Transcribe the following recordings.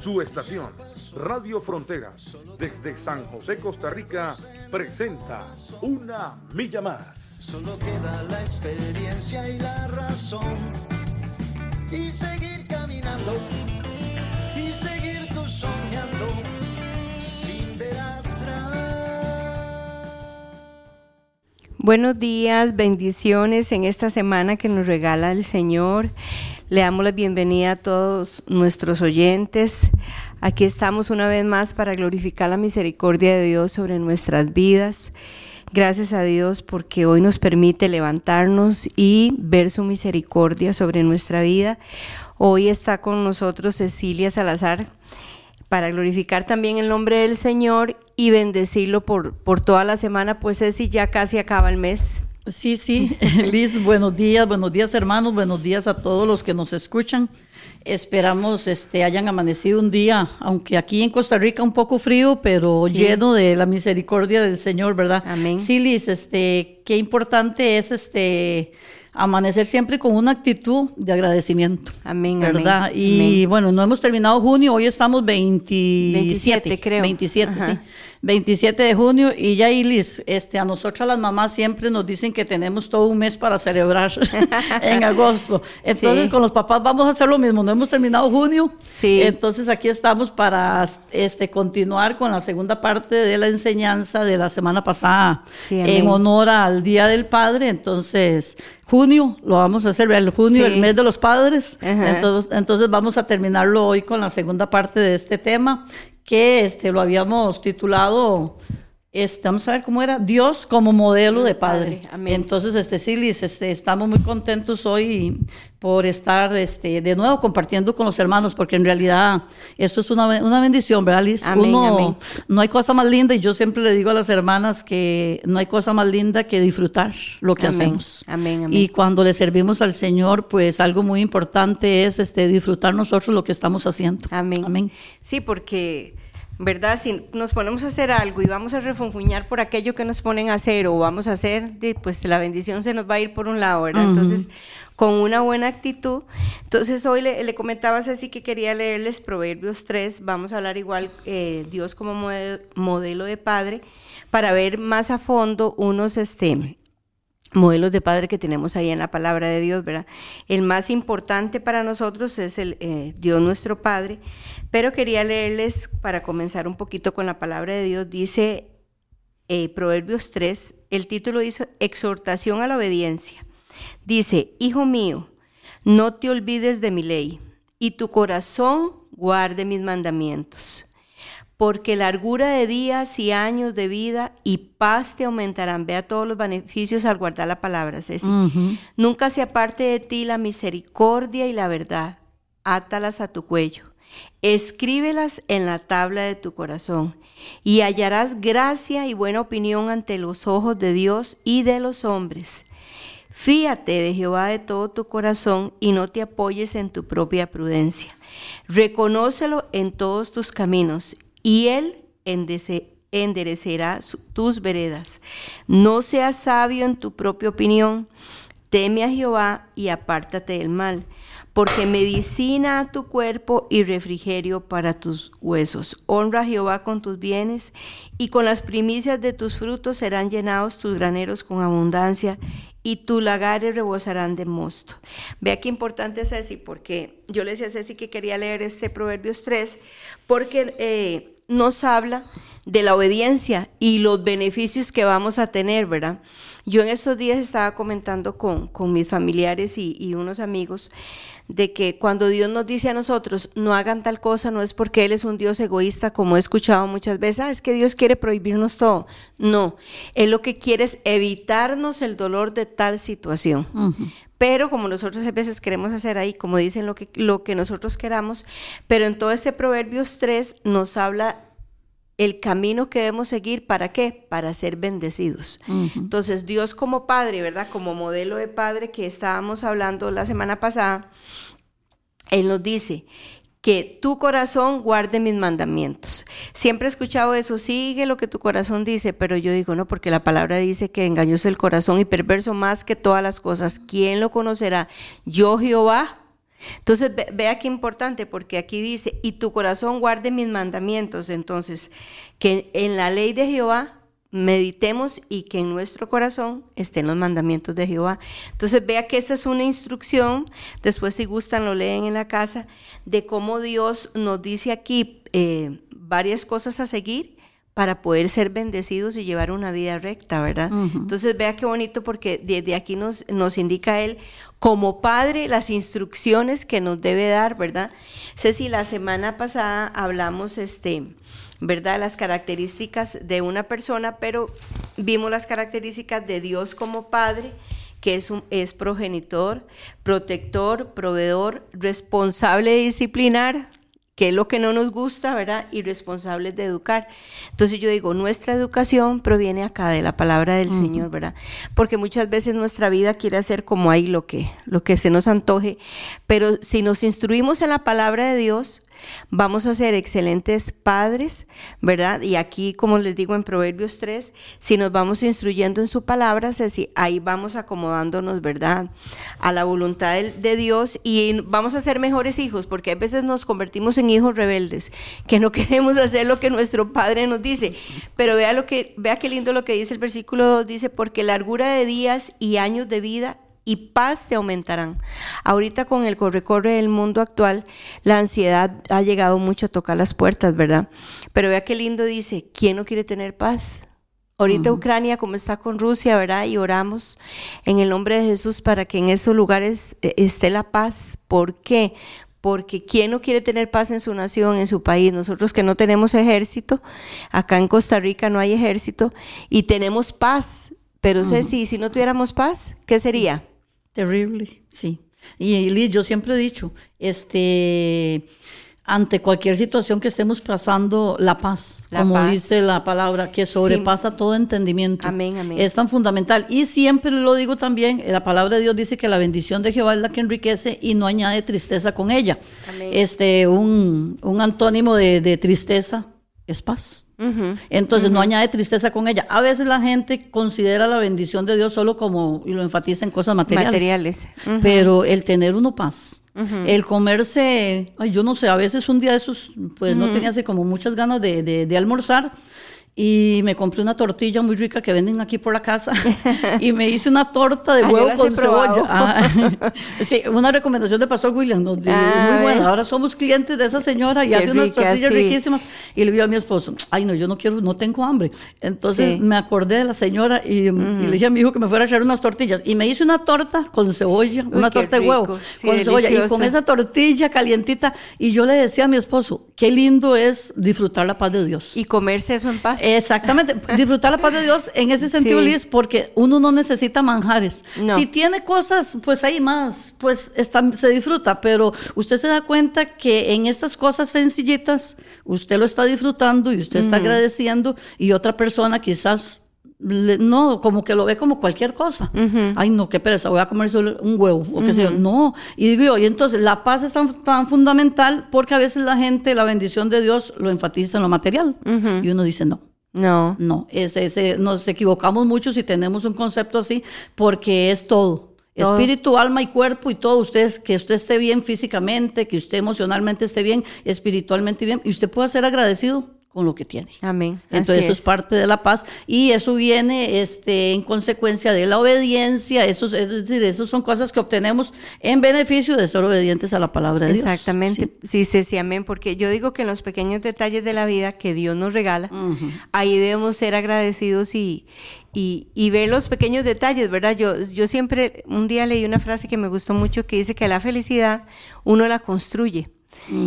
Su estación, Radio Fronteras, desde San José, Costa Rica, presenta Una Milla Más. Solo queda la experiencia y la razón. Y seguir caminando, y seguir tú soñando, sin ver atrás. Buenos días, bendiciones en esta semana que nos regala el Señor. Le damos la bienvenida a todos nuestros oyentes. Aquí estamos una vez más para glorificar la misericordia de Dios sobre nuestras vidas. Gracias a Dios porque hoy nos permite levantarnos y ver su misericordia sobre nuestra vida. Hoy está con nosotros Cecilia Salazar para glorificar también el nombre del Señor y bendecirlo por, por toda la semana, pues Ceci ya casi acaba el mes. Sí, sí, Liz, buenos días, buenos días hermanos, buenos días a todos los que nos escuchan. Esperamos este hayan amanecido un día, aunque aquí en Costa Rica un poco frío, pero Sí. lleno de la misericordia del Señor, ¿verdad? Amén. Sí, Liz, este, qué importante es este amanecer siempre con una actitud de agradecimiento. Amén, ¿Verdad? amén, Y amén. bueno, no hemos terminado junio, hoy estamos 27, 27, creo. 27, Ajá. sí. 27 de junio y ya Ilis, este, a nosotras las mamás siempre nos dicen que tenemos todo un mes para celebrar en agosto. Entonces Sí. con los papás vamos a hacer lo mismo, no hemos terminado junio, Sí. entonces aquí estamos para este, continuar con la segunda parte de la enseñanza de la semana pasada Sí, en honor al Día del Padre, entonces junio lo vamos a hacer, el junio, Sí. el mes de los padres, entonces, entonces vamos a terminarlo hoy con la segunda parte de este tema, que este, lo habíamos titulado, este, vamos a ver cómo era, Dios como modelo de padre. Padre, amén. Entonces, este, sí, Liz, este, estamos muy contentos hoy por estar este, de nuevo compartiendo con los hermanos, porque en realidad esto es una, una bendición, ¿verdad, Liz? Amén, Uno, amén. no hay cosa más linda, y yo siempre le digo a las hermanas que no hay cosa más linda que disfrutar lo que Amén, hacemos. amén, amén. Y cuando le servimos al Señor, pues algo muy importante es este, disfrutar nosotros lo que estamos haciendo. Amén. Amén. Sí, porque, ¿verdad? Si nos ponemos a hacer algo y vamos a refunfuñar por aquello que nos ponen a hacer o vamos a hacer, pues la bendición se nos va a ir por un lado, ¿verdad? Entonces, con una buena actitud. Entonces, hoy le, le comentaba a Ceci que quería leerles Proverbios 3. Vamos a hablar igual eh, Dios como mode- modelo de padre para ver más a fondo unos, este, modelos de padre que tenemos ahí en la palabra de Dios, ¿verdad? El más importante para nosotros es el eh, Dios nuestro Padre, pero quería leerles para comenzar un poquito con la palabra de Dios. Dice eh, Proverbios 3, el título dice Exhortación a la obediencia. Dice, Hijo mío, no te olvides de mi ley, y tu corazón guarde mis mandamientos porque largura de días y años de vida y paz te aumentarán. Vea todos los beneficios al guardar la palabra, Ceci. Nunca se aparte de ti la misericordia y la verdad. Átalas a tu cuello. Escríbelas en la tabla de tu corazón y hallarás gracia y buena opinión ante los ojos de Dios y de los hombres. Fíate de Jehová de todo tu corazón y no te apoyes en tu propia prudencia. Reconócelo en todos tus caminos y Él enderecerá tus veredas. No seas sabio en tu propia opinión. Teme a Jehová y apártate del mal, porque medicina a tu cuerpo y refrigerio para tus huesos. Honra a Jehová con tus bienes y con las primicias de tus frutos serán llenados tus graneros con abundancia y tus lagares rebosarán de mosto. Vea qué importante es Ceci, porque yo le decía a Ceci que quería leer este Proverbios 3, porque eh, nos habla de la obediencia y los beneficios que vamos a tener, ¿verdad? Yo en estos días estaba comentando con, con mis familiares y, y unos amigos de que cuando Dios nos dice a nosotros no hagan tal cosa, no es porque Él es un Dios egoísta, como he escuchado muchas veces, ah, es que Dios quiere prohibirnos todo. No, Él lo que quiere es evitarnos el dolor de tal situación. Pero como nosotros a veces queremos hacer ahí, como dicen lo que, lo que nosotros queramos, pero en todo este Proverbios 3 nos habla el camino que debemos seguir, ¿para qué? Para ser bendecidos. Entonces, Dios como Padre, ¿verdad? Como modelo de Padre que estábamos hablando la semana pasada, Él nos dice que tu corazón guarde mis mandamientos. Siempre he escuchado eso, sigue lo que tu corazón dice, pero yo digo, no, porque la palabra dice que engañoso el corazón y perverso más que todas las cosas. ¿Quién lo conocerá? Yo Jehová entonces, vea qué importante, porque aquí dice, y tu corazón guarde mis mandamientos. Entonces, que en la ley de Jehová meditemos y que en nuestro corazón estén los mandamientos de Jehová. Entonces, vea que esa es una instrucción, después si gustan lo leen en la casa, de cómo Dios nos dice aquí eh, varias cosas a seguir para poder ser bendecidos y llevar una vida recta, ¿verdad? Entonces vea qué bonito porque desde aquí nos, nos indica él como padre las instrucciones que nos debe dar, ¿verdad? Ceci, la semana pasada hablamos, este, ¿verdad? Las características de una persona, pero vimos las características de Dios como padre que es, un, es progenitor, protector, proveedor, responsable de disciplinar, que es lo que no nos gusta, ¿verdad? Y responsables de educar. Entonces yo digo, nuestra educación proviene acá de la palabra del Señor, ¿verdad? Porque muchas veces nuestra vida quiere hacer como ahí lo que, lo que se nos antoje, pero si nos instruimos en la palabra de Dios, Vamos a ser excelentes padres, ¿verdad? Y aquí, como les digo en Proverbios 3, si nos vamos instruyendo en su palabra, ahí vamos acomodándonos, ¿verdad? A la voluntad de, Dios y vamos a ser mejores hijos, porque a veces nos convertimos en hijos rebeldes, que no queremos hacer lo que nuestro Padre nos dice. Pero vea, lo que, vea qué lindo lo que dice el versículo 2, dice, porque largura de días y años de vida y paz te aumentarán. Ahorita con el corre-corre del mundo actual, la ansiedad ha llegado mucho a tocar las puertas, ¿verdad? Pero vea qué lindo dice, ¿quién no quiere tener paz? Ahorita Ucrania, como está con Rusia, ¿verdad? Y oramos en el nombre de Jesús para que en esos lugares eh, esté la paz. ¿Por qué? Porque ¿quién no quiere tener paz en su nación, en su país? Nosotros que no tenemos ejército, acá en Costa Rica no hay ejército y tenemos paz. Pero sé si, si no tuviéramos paz, ¿qué sería? Terrible, sí. Y Liz, yo siempre he dicho, este, ante cualquier situación que estemos pasando, la paz, como dice la palabra, que sobrepasa todo entendimiento. Amén, amén. Es tan fundamental. Y siempre lo digo también, la palabra de Dios dice que la bendición de Jehová es la que enriquece y no añade tristeza con ella. Amén. Este, un, un antónimo de, de tristeza es paz. Entonces no añade tristeza con ella. A veces la gente considera la bendición de Dios solo como, y lo enfatiza en cosas materiales. Materiales. Pero el tener uno paz, el comerse, ay, yo no sé, a veces un día de esos, pues no tenía así como muchas ganas de, de, de almorzar y me compré una tortilla muy rica que venden aquí por la casa y me hice una torta de huevo con cebolla. Ah, sí, una recomendación de Pastor William, muy ah, buena. Ahora somos clientes de esa señora y hace unas tortillas riquísimas. Y le digo a mi esposo, ay no, yo no quiero, no tengo hambre. Entonces me acordé de la señora y, le dije a mi hijo que me fuera a echar unas tortillas. Y me hice una torta con cebolla, una torta de huevo con cebolla. Y con esa tortilla calientita. Y yo le decía a mi esposo, qué lindo es disfrutar la paz de Dios. Y comerse eso en paz. Exactamente, disfrutar la paz de Dios en ese sentido, Liz, porque uno no necesita manjares. Si tiene cosas, pues hay más, pues está, se disfruta, pero usted se da cuenta que en estas cosas sencillitas, usted lo está disfrutando y usted está agradeciendo y otra persona quizás no, como que lo ve como cualquier cosa. Ay, no, qué pereza, voy a comer solo un huevo, o qué sé yo. No, y digo y entonces la paz es tan, fundamental porque a veces la gente, la bendición de Dios, lo enfatiza en lo material. Y uno dice, no, no. No, ese, nos equivocamos mucho si tenemos un concepto así, porque es todo. Espíritu, alma y cuerpo y todo. Usted, que usted esté bien físicamente, que usted emocionalmente esté bien, espiritualmente bien, y usted puede ser agradecido con lo que tiene. Amén. Entonces eso es. parte de la paz y eso viene este, en consecuencia de la obediencia, eso, es decir, eso son cosas que obtenemos en beneficio de ser obedientes a la palabra de Dios. Exactamente, sí. sí, sí, amén, porque yo digo que en los pequeños detalles de la vida que Dios nos regala, ahí debemos ser agradecidos y, y, y, ver los pequeños detalles, ¿verdad? Yo, yo siempre, un día leí una frase que me gustó mucho que dice que la felicidad uno la construye.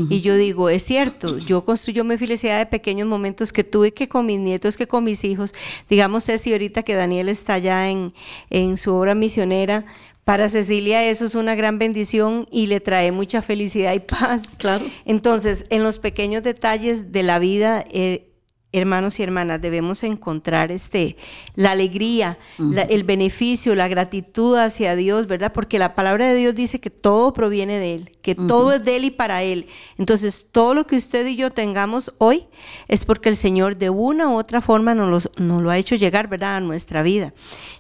Y yo digo, es cierto, yo construyo mi felicidad de pequeños momentos que tuve que con mis nietos, que con mis hijos. Digamos, Ceci, ahorita que Daniel está ya en, en su obra misionera, para Cecilia eso es una gran bendición y le trae mucha felicidad y paz. Claro. Entonces, en los pequeños detalles de la vida, eh, hermanos y hermanas, debemos encontrar este, la alegría, la- el beneficio, la gratitud hacia Dios, ¿verdad? Porque la palabra de Dios dice que todo proviene de Él, que todo es de Él y para Él. Entonces, todo lo que usted y yo tengamos hoy es porque el Señor de una u otra forma nos, los- nos lo ha hecho llegar, ¿verdad? A nuestra vida.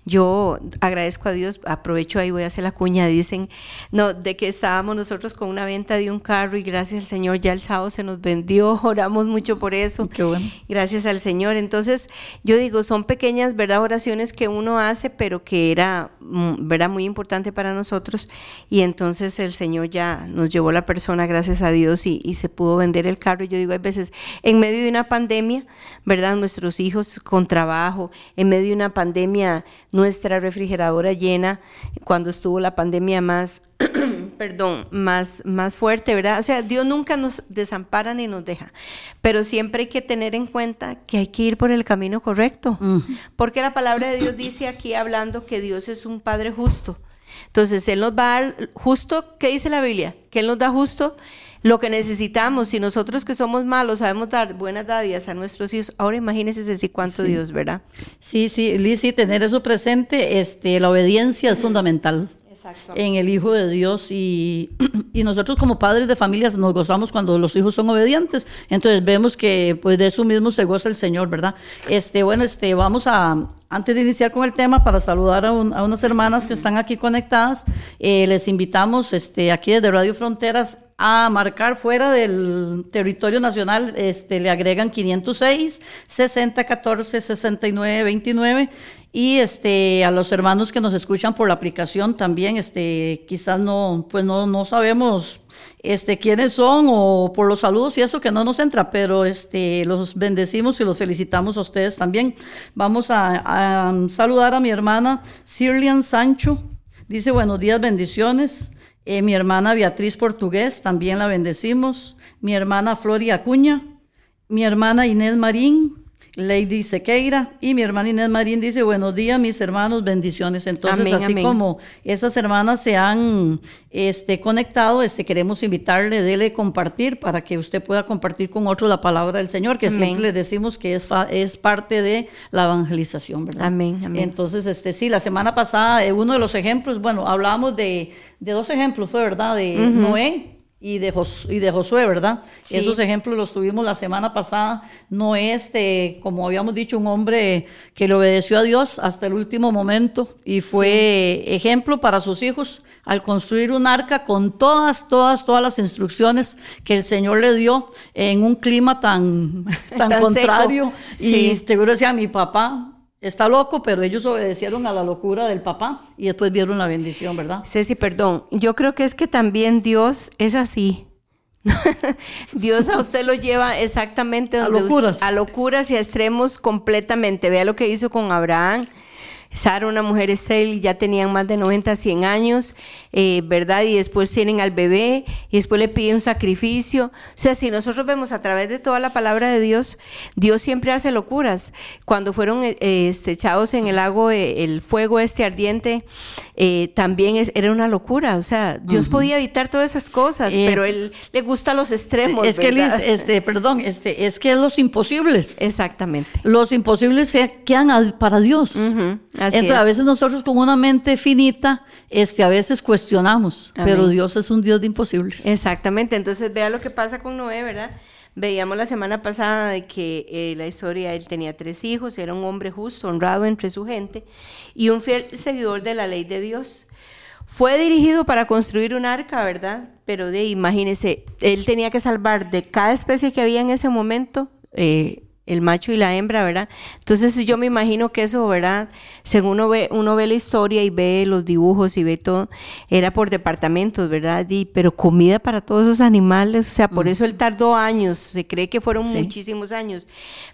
Yo agradezco a Dios, aprovecho ahí, voy a hacer la cuña, dicen, no, de que estábamos nosotros con una venta de un carro y gracias al Señor ya el sábado se nos vendió, oramos mucho por eso. Qué bueno. Gracias al Señor. Entonces, yo digo, son pequeñas, ¿verdad? Oraciones que uno hace, pero que era, mm, ¿verdad? Muy importante para nosotros. Y entonces el Señor ya nos llevó la persona, gracias a Dios, y, y se pudo vender el carro. Y yo digo, hay veces, en medio de una pandemia, ¿verdad? Nuestros hijos con trabajo, en medio de una pandemia, nuestra refrigeradora llena, cuando estuvo la pandemia más perdón, más, más fuerte, ¿verdad? O sea, Dios nunca nos desampara ni nos deja, pero siempre hay que tener en cuenta que hay que ir por el camino correcto, porque la palabra de Dios dice aquí hablando que Dios es un Padre justo. Entonces, Él nos va a dar justo, ¿qué dice la Biblia? Que Él nos da justo lo que necesitamos. Si nosotros que somos malos sabemos dar buenas dádivas a nuestros hijos, ahora imagínense si cuánto Sí. Dios, ¿verdad? Sí, sí, Liz, sí, tener eso presente, este, la obediencia es fundamental. En el Hijo de Dios y, y nosotros como padres de familias nos gozamos cuando los hijos son obedientes. Entonces vemos que pues de eso mismo se goza el Señor, ¿verdad? Este, bueno, este, vamos a, antes de iniciar con el tema, para saludar a, un- a unas hermanas que están aquí conectadas, eh, les invitamos este, aquí desde Radio Fronteras a marcar fuera del territorio nacional, este, le agregan 506 60 14 69 29 y este a los hermanos que nos escuchan por la aplicación también quizás no pues no, no sabemos este quiénes son o por los saludos y eso que no nos entra pero este los bendecimos y los felicitamos a ustedes también. Vamos a, saludar a mi hermana Sirlian Sancho. Dice buenos días bendiciones Eh, mi hermana Beatriz Portugués también la bendecimos. Mi hermana Floria Acuña mi hermana Inés Marín, Lady Sequeira, y mi hermana Inés Marín dice, buenos días, mis hermanos, bendiciones. Entonces, Amén, así amén. como esas hermanas se han este, conectado, este, queremos invitarle, dele compartir para que usted pueda compartir con otros la palabra del Señor, que Amén. siempre le decimos que es, es parte de la evangelización, ¿verdad? Amén, amén. Entonces, este, sí, la semana pasada, eh, uno de los ejemplos, bueno, hablamos de, de dos ejemplos, fue verdad, de Noé y de, Jos- y de Josué, ¿verdad? Sí. Esos ejemplos los tuvimos la semana pasada. Noé, este, como habíamos dicho, un hombre que le obedeció a Dios hasta el último momento y fue ejemplo para sus hijos al construir un arca con todas, todas, todas las instrucciones que el Señor le dio en un clima tan, tan, Tan contrario. seco. Y Sí. seguro decía, mi papá está loco, pero ellos obedecieron a la locura del papá y después vieron la bendición, ¿verdad? Ceci, perdón. Yo creo que es que también Dios es así. Dios a usted lo lleva exactamente A donde us- locuras. a locuras y a extremos completamente. Vea lo que hizo con Abraham. Sara, una mujer estéril, ya tenían más de 90, 100 años, eh, ¿verdad? Y después tienen al bebé y después le piden un sacrificio. O sea, si nosotros vemos a través de toda la palabra de Dios, Dios siempre hace locuras. Cuando fueron eh, este, echados en el lago, eh, el fuego este ardiente, eh, también es- era una locura. O sea, Dios podía evitar todas esas cosas, Eh, pero Él le gusta los extremos. Es que, Liz, este, perdón, este, es que los imposibles. Exactamente. Los imposibles se quedan al- para Dios. Ujú, así Entonces, a es. veces nosotros con una mente finita, este, a veces cuestionamos, Amén. pero Dios es un Dios de imposibles. Exactamente, entonces vea lo que pasa con Noé, ¿verdad? Veíamos la semana pasada de que eh, la historia, él tenía tres hijos, era un hombre justo, honrado entre su gente y un fiel seguidor de la ley de Dios. Fue dirigido para construir un arca, ¿verdad? Pero de, imagínese, él tenía que salvar de cada especie que había en ese momento, eh, el macho y la hembra, ¿verdad? Entonces yo me imagino que eso, ¿verdad? Según uno ve, uno ve la historia y ve los dibujos y ve todo, era por departamentos, ¿verdad? Y, pero comida para todos esos animales, o sea, por eso él tardó años, se cree que fueron Sí. muchísimos años,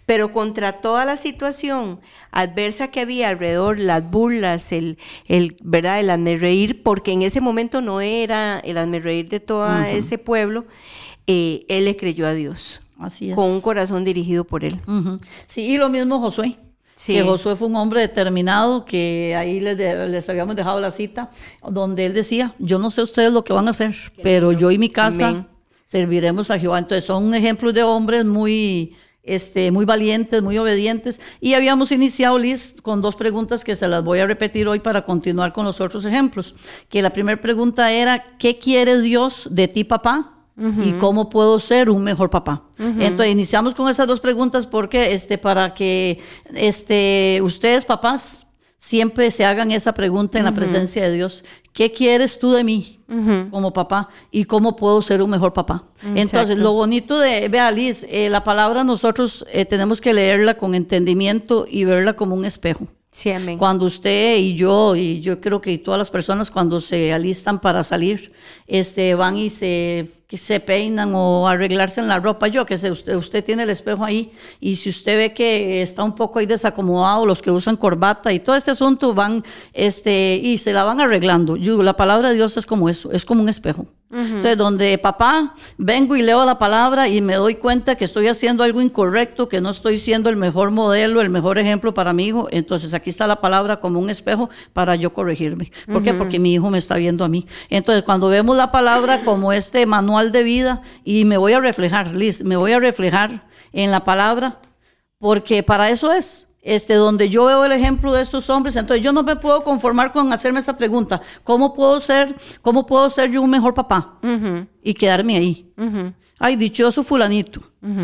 pero contra toda la situación adversa que había alrededor, las burlas, el, el ¿verdad? El reír, porque en ese momento no era el reír de todo ese pueblo, eh, él le creyó a Dios Así es. con un corazón dirigido por él. Ujú. Sí, y lo mismo Josué. Sí. Que Josué fue un hombre determinado, que ahí les, de- les habíamos dejado la cita, donde él decía, yo no sé ustedes lo que van a hacer, pero yo y mi casa Amén. serviremos a Jehová. Entonces son ejemplos de hombres muy este, muy valientes, muy obedientes. Y habíamos iniciado, Liz, con dos preguntas que se las voy a repetir hoy para continuar con los otros ejemplos. Que la primera pregunta era, ¿qué quiere Dios de ti, papá? Y cómo puedo ser un mejor papá. Entonces iniciamos con esas dos preguntas porque este para que este ustedes papás siempre se hagan esa pregunta en la presencia de Dios. ¿Qué quieres tú de mí como papá? ¿Y cómo puedo ser un mejor papá? Entonces, lo bonito de, vea Liz, eh, la palabra nosotros eh, tenemos que leerla con entendimiento y verla como un espejo. Sí, amén. Cuando usted y yo, y yo creo que todas las personas cuando se alistan para salir, este, van y se que se peinan o arreglarse en la ropa. Yo que sé, usted, usted tiene el espejo ahí y si usted ve que está un poco ahí desacomodado, los que usan corbata y todo este asunto van este, y se la van arreglando. Yo, la palabra de Dios es como eso, es como un espejo. Entonces, donde papá, vengo y leo la palabra y me doy cuenta que estoy haciendo algo incorrecto, que no estoy siendo el mejor modelo, el mejor ejemplo para mi hijo, entonces aquí está la palabra como un espejo para yo corregirme. ¿Por qué? Porque mi hijo me está viendo a mí. Entonces, cuando vemos la palabra como este manual de vida y me voy a reflejar, Liz, me voy a reflejar en la palabra, porque para eso es. Este, donde yo veo el ejemplo de estos hombres, entonces yo no me puedo conformar con hacerme esta pregunta, ¿cómo puedo ser, cómo puedo ser yo un mejor papá? Y quedarme ahí. Ay, dichoso fulanito,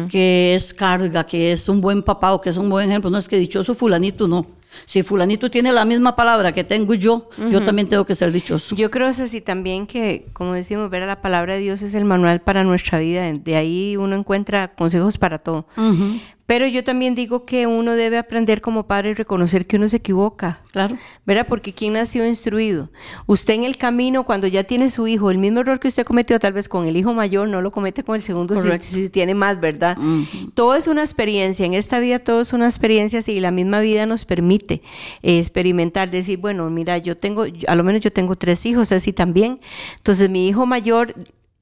que es carga, que es un buen papá o que es un buen ejemplo. No es que dichoso fulanito, no. Si fulanito tiene la misma palabra que tengo yo, yo también tengo que ser dichoso. Yo creo así también que, como decimos, ver a la palabra de Dios es el manual para nuestra vida. De ahí uno encuentra consejos para todo. Pero yo también digo que uno debe aprender como padre y reconocer que uno se equivoca. Claro. ¿Verdad? Porque ¿quién nació instruido? Usted en el camino, cuando ya tiene su hijo, el mismo error que usted cometió tal vez con el hijo mayor, no lo comete con el segundo si, tiene más, ¿verdad? Todo es una experiencia. En esta vida todo es una experiencia y la misma vida nos permite eh, experimentar, decir, bueno, mira, yo tengo, a lo menos yo tengo tres hijos, así también. Entonces mi hijo mayor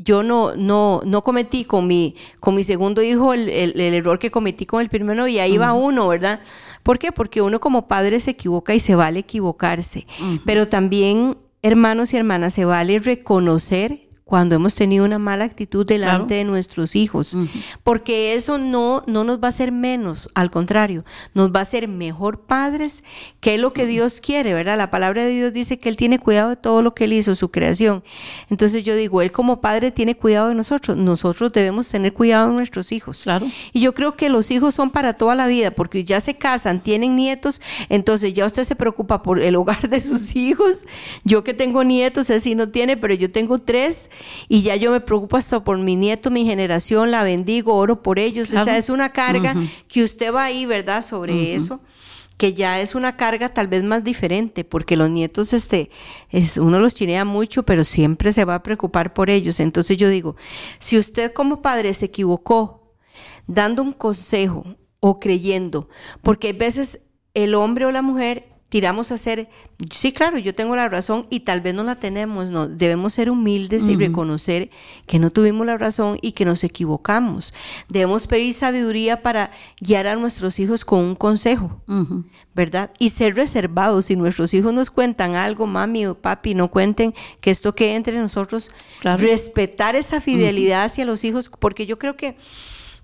yo no, no, no cometí con mi, con mi segundo hijo el, error que cometí con el primero y ahí va uno, ¿verdad? ¿Por qué? Porque uno como padre se equivoca y se vale equivocarse, pero también, hermanos y hermanas, se vale reconocer cuando hemos tenido una mala actitud delante de nuestros hijos, porque eso no, no nos va a hacer menos, al contrario, nos va a hacer mejor padres, que es lo que Dios quiere, ¿verdad? La palabra de Dios dice que Él tiene cuidado de todo lo que Él hizo, su creación. Entonces yo digo, Él como padre tiene cuidado de nosotros, nosotros debemos tener cuidado de nuestros hijos. Claro. Y yo creo que los hijos son para toda la vida, porque ya se casan, tienen nietos, entonces ya usted se preocupa por el hogar de sus hijos. Yo que tengo nietos, él sí no tiene, pero yo tengo tres y ya yo me preocupo hasta por mi nieto, mi generación, la bendigo, oro por ellos. O sea, es una carga que usted va ahí, ¿verdad? Sobre eso que ya es una carga tal vez más diferente, porque los nietos, este, es, uno los chinea mucho, pero siempre se va a preocupar por ellos. Entonces yo digo, si usted como padre se equivocó dando un consejo o creyendo, porque a veces el hombre o la mujer tiramos a ser, sí, claro, yo tengo la razón y tal vez no la tenemos, no, debemos ser humildes y reconocer que no tuvimos la razón y que nos equivocamos. Debemos pedir sabiduría para guiar a nuestros hijos con un consejo, ¿verdad? Y ser reservados. Si nuestros hijos nos cuentan algo, mami o papi, no cuenten que esto quede entre nosotros, respetar esa fidelidad hacia los hijos, porque yo creo que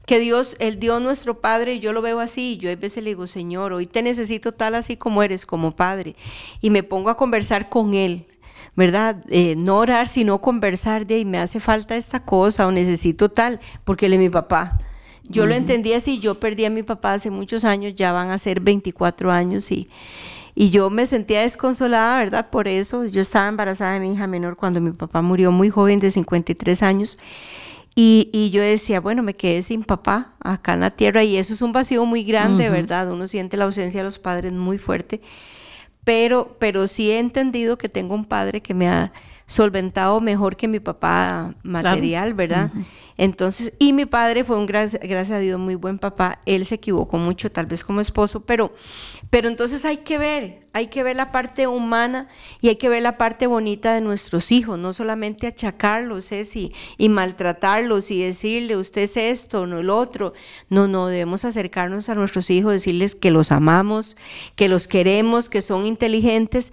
que Dios, el Dios nuestro Padre, yo lo veo así, y yo a veces le digo, Señor, hoy te necesito tal así como eres, como Padre, y me pongo a conversar con Él, ¿verdad? Eh, no orar, sino conversar de, y me hace falta esta cosa, o necesito tal, porque Él es mi papá. Yo lo entendí así, yo perdí a mi papá hace muchos años, ya van a ser 24 años, y, y yo me sentía desconsolada, ¿verdad? Por eso, yo estaba embarazada de mi hija menor cuando mi papá murió muy joven, de 53 años, y, yo decía, bueno, me quedé sin papá acá en la tierra y eso es un vacío muy grande, ¿verdad? Uno siente la ausencia de los padres muy fuerte, pero, pero sí he entendido que tengo un padre que me ha solventado mejor que mi papá material, ¿verdad? Entonces, y mi padre fue un, gracias, gracias a Dios, muy buen papá. Él se equivocó mucho, tal vez como esposo, pero, pero entonces hay que ver, hay que ver la parte humana y hay que ver la parte bonita de nuestros hijos, no solamente achacarlos y, y maltratarlos y decirle usted es esto, no el otro. No, no, debemos acercarnos a nuestros hijos, decirles que los amamos, que los queremos, que son inteligentes.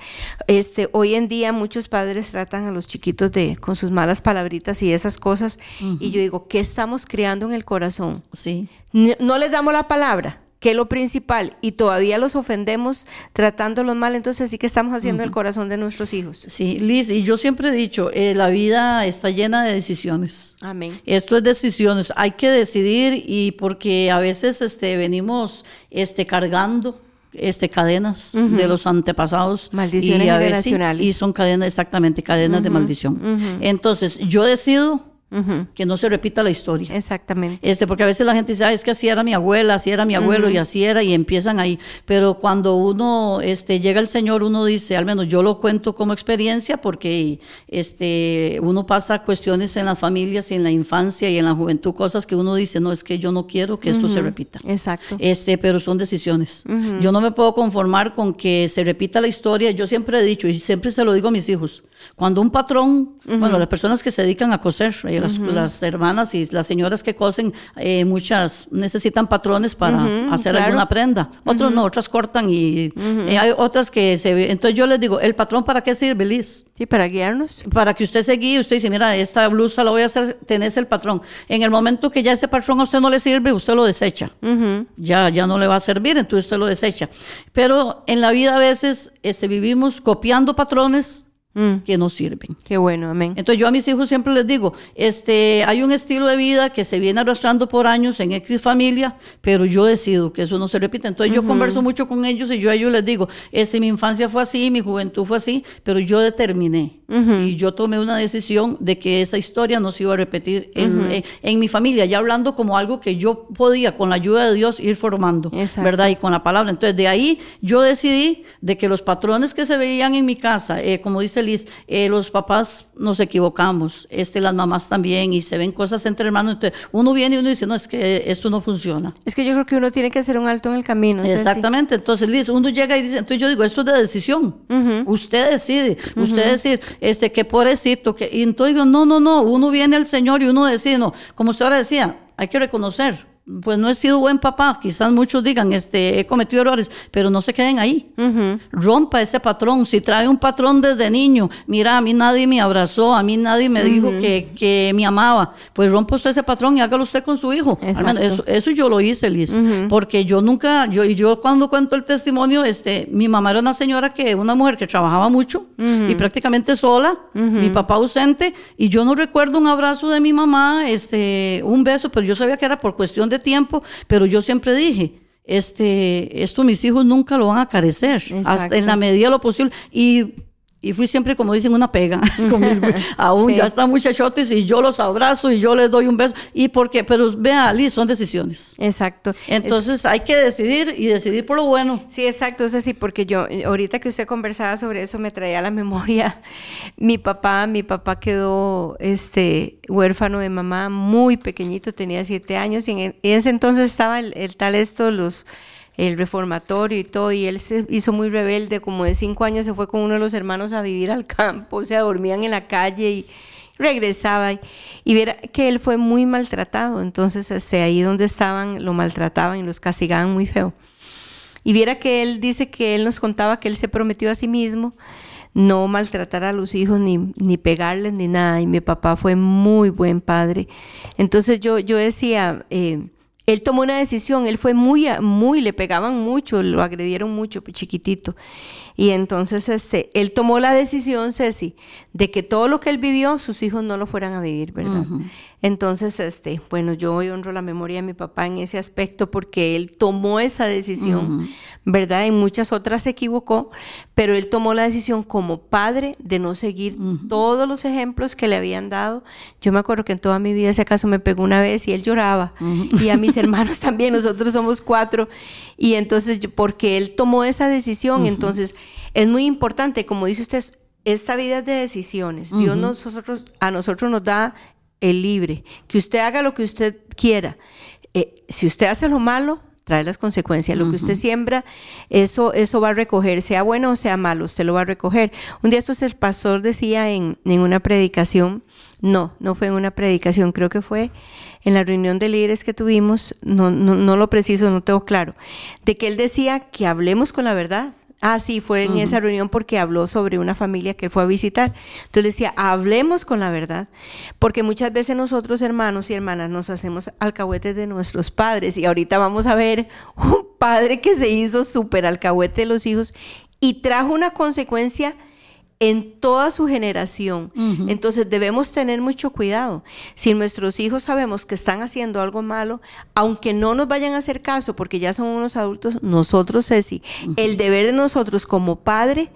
Este, hoy en día muchos padres tratan a los chiquitos de con sus malas palabritas y esas cosas y yo digo, ¿qué estamos creando en el corazón? Sí. No les damos la palabra que es lo principal, y todavía los ofendemos tratándolos mal, entonces sí que estamos haciendo el corazón de nuestros hijos. Sí, Liz, y yo siempre he dicho, eh, la vida está llena de decisiones. Amén. Esto es decisiones, hay que decidir y porque a veces este, venimos este, cargando este, cadenas de los antepasados. Maldiciones y a veces- generacionales. y son cadenas, exactamente, cadenas de maldición. Entonces, yo decido Que no se repita la historia. Exactamente. Este, porque a veces la gente dice, "Ah, es que así era mi abuela, así era mi abuelo y así era, y empiezan ahí. Pero cuando uno este, llega al Señor, uno dice, al menos yo lo cuento como experiencia, porque este, uno pasa cuestiones en las familias y en la infancia y en la juventud, cosas que uno dice, no, es que yo no quiero que esto se repita. Exacto. Este, pero son decisiones. Yo no me puedo conformar con que se repita la historia. Yo siempre he dicho y siempre se lo digo a mis hijos. Cuando un patrón, bueno, las personas que se dedican a coser, eh, las, las hermanas y las señoras que cosen, eh, muchas necesitan patrones para hacer claro. alguna prenda. Otros no, otras cortan y eh, hay otras que se. Entonces yo les digo, ¿el patrón para qué sirve, Liz? Sí, para guiarnos. para que usted se guíe, usted dice, mira, esta blusa la voy a hacer, tenés el patrón. En el momento que ya ese patrón a usted no le sirve, usted lo desecha. Ya, ya no le va a servir, entonces usted lo desecha. Pero en la vida a veces este, vivimos copiando patrones Mm, que no sirven. Qué bueno, amén. Entonces yo a mis hijos siempre les digo, este, hay un estilo de vida que se viene arrastrando por años en X familia, pero yo decido que eso no se repita. Entonces yo converso mucho con ellos y yo a ellos les digo, este, mi infancia fue así, mi juventud fue así, pero yo determiné y yo tomé una decisión de que esa historia no se iba a repetir en, en- en mi familia, ya hablando como algo que yo podía con la ayuda de Dios ir formando, Exacto. ¿verdad? Y con la palabra. Entonces de ahí yo decidí de que los patrones que se veían en mi casa, eh, como dice Liz, eh, los papás nos equivocamos, este, las mamás también, y se ven cosas entre hermanos. Entonces, uno viene y uno dice, no, es que esto no funciona. Es que yo creo que uno tiene que hacer un alto en el camino. Exactamente, entonces Liz, uno llega y dice, entonces yo digo, esto es de decisión, usted decide, usted decide, este, que pobrecito, que, y entonces digo, no, no, no, uno viene al Señor y uno decide, no, como usted ahora decía, hay que reconocer, pues no he sido buen papá, quizás muchos digan, este, he cometido errores, pero no se queden ahí, rompa ese patrón, si trae un patrón desde niño, mira, a mí nadie me abrazó, a mí nadie me dijo que, que me amaba, pues rompa usted ese patrón y hágalo usted con su hijo, Al menos eso, eso yo lo hice, Liz, porque yo nunca, yo, y yo cuando cuento el testimonio, este, mi mamá era una señora que, una mujer que trabajaba mucho y prácticamente sola, mi papá ausente, y yo no recuerdo un abrazo de mi mamá, este, un beso, pero yo sabía que era por cuestión de tiempo, pero yo siempre dije, este, esto mis hijos nunca lo van a carecer, hasta en la medida de lo posible, y y fui siempre, como dicen, una pega. con mis güey. Aún Sí. ya están muchachotes y yo los abrazo y yo les doy un beso. Y porque, pero vea, Liz, son decisiones. Exacto. Entonces hay que decidir y decidir por lo bueno. Sí, exacto, eso sí, porque yo, ahorita que usted conversaba sobre eso, me traía a la memoria mi papá, mi papá quedó este huérfano de mamá muy pequeñito, tenía siete años, y en, en ese entonces estaba el, el tal esto, los el reformatorio y todo, y él se hizo muy rebelde, como de cinco años se fue con uno de los hermanos a vivir al campo, o sea, dormían en la calle y regresaba y, y que él fue muy maltratado, entonces este, ahí donde estaban lo maltrataban y los castigaban muy feo. Y viera que él dice que él nos contaba que él se prometió a sí mismo no maltratar a los hijos ni, ni pegarles ni nada. Y mi papá fue muy buen padre. Entonces yo, yo decía, eh, él tomó una decisión, él fue muy, muy, le pegaban mucho, lo agredieron mucho, chiquitito. Y entonces este, él tomó la decisión, Ceci, de que todo lo que él vivió, sus hijos no lo fueran a vivir, ¿verdad? Entonces, este, bueno, yo hoy honro la memoria de mi papá en ese aspecto porque él tomó esa decisión, ¿verdad? En muchas otras se equivocó, pero él tomó la decisión como padre de no seguir todos los ejemplos que le habían dado. Yo me acuerdo que en toda mi vida ese caso me pegó una vez y él lloraba. Y a mis hermanos también, nosotros somos cuatro. Y entonces, porque él tomó esa decisión, entonces es muy importante, como dice usted, esta vida es de decisiones. Dios nosotros, a nosotros nos da el libre, que usted haga lo que usted quiera. Eh, si usted hace lo malo, trae las consecuencias. Lo que usted siembra, eso, eso va a recoger, sea bueno o sea malo, usted lo va a recoger. Un día esto el pastor decía en, en una predicación, no, no fue en una predicación, creo que fue en la reunión de líderes que tuvimos, no, no, no lo preciso, no tengo claro, de que él decía que hablemos con la verdad. Ah, sí, fue en esa reunión porque habló sobre una familia que fue a visitar. Entonces decía, hablemos con la verdad, porque muchas veces nosotros hermanos y hermanas nos hacemos alcahuetes de nuestros padres y ahorita vamos a ver un padre que se hizo súper alcahuete de los hijos y trajo una consecuencia en toda su generación. Entonces debemos tener mucho cuidado. Si nuestros hijos sabemos que están haciendo algo malo, aunque no nos vayan a hacer caso porque ya son unos adultos, nosotros, Ceci, el deber de nosotros como padre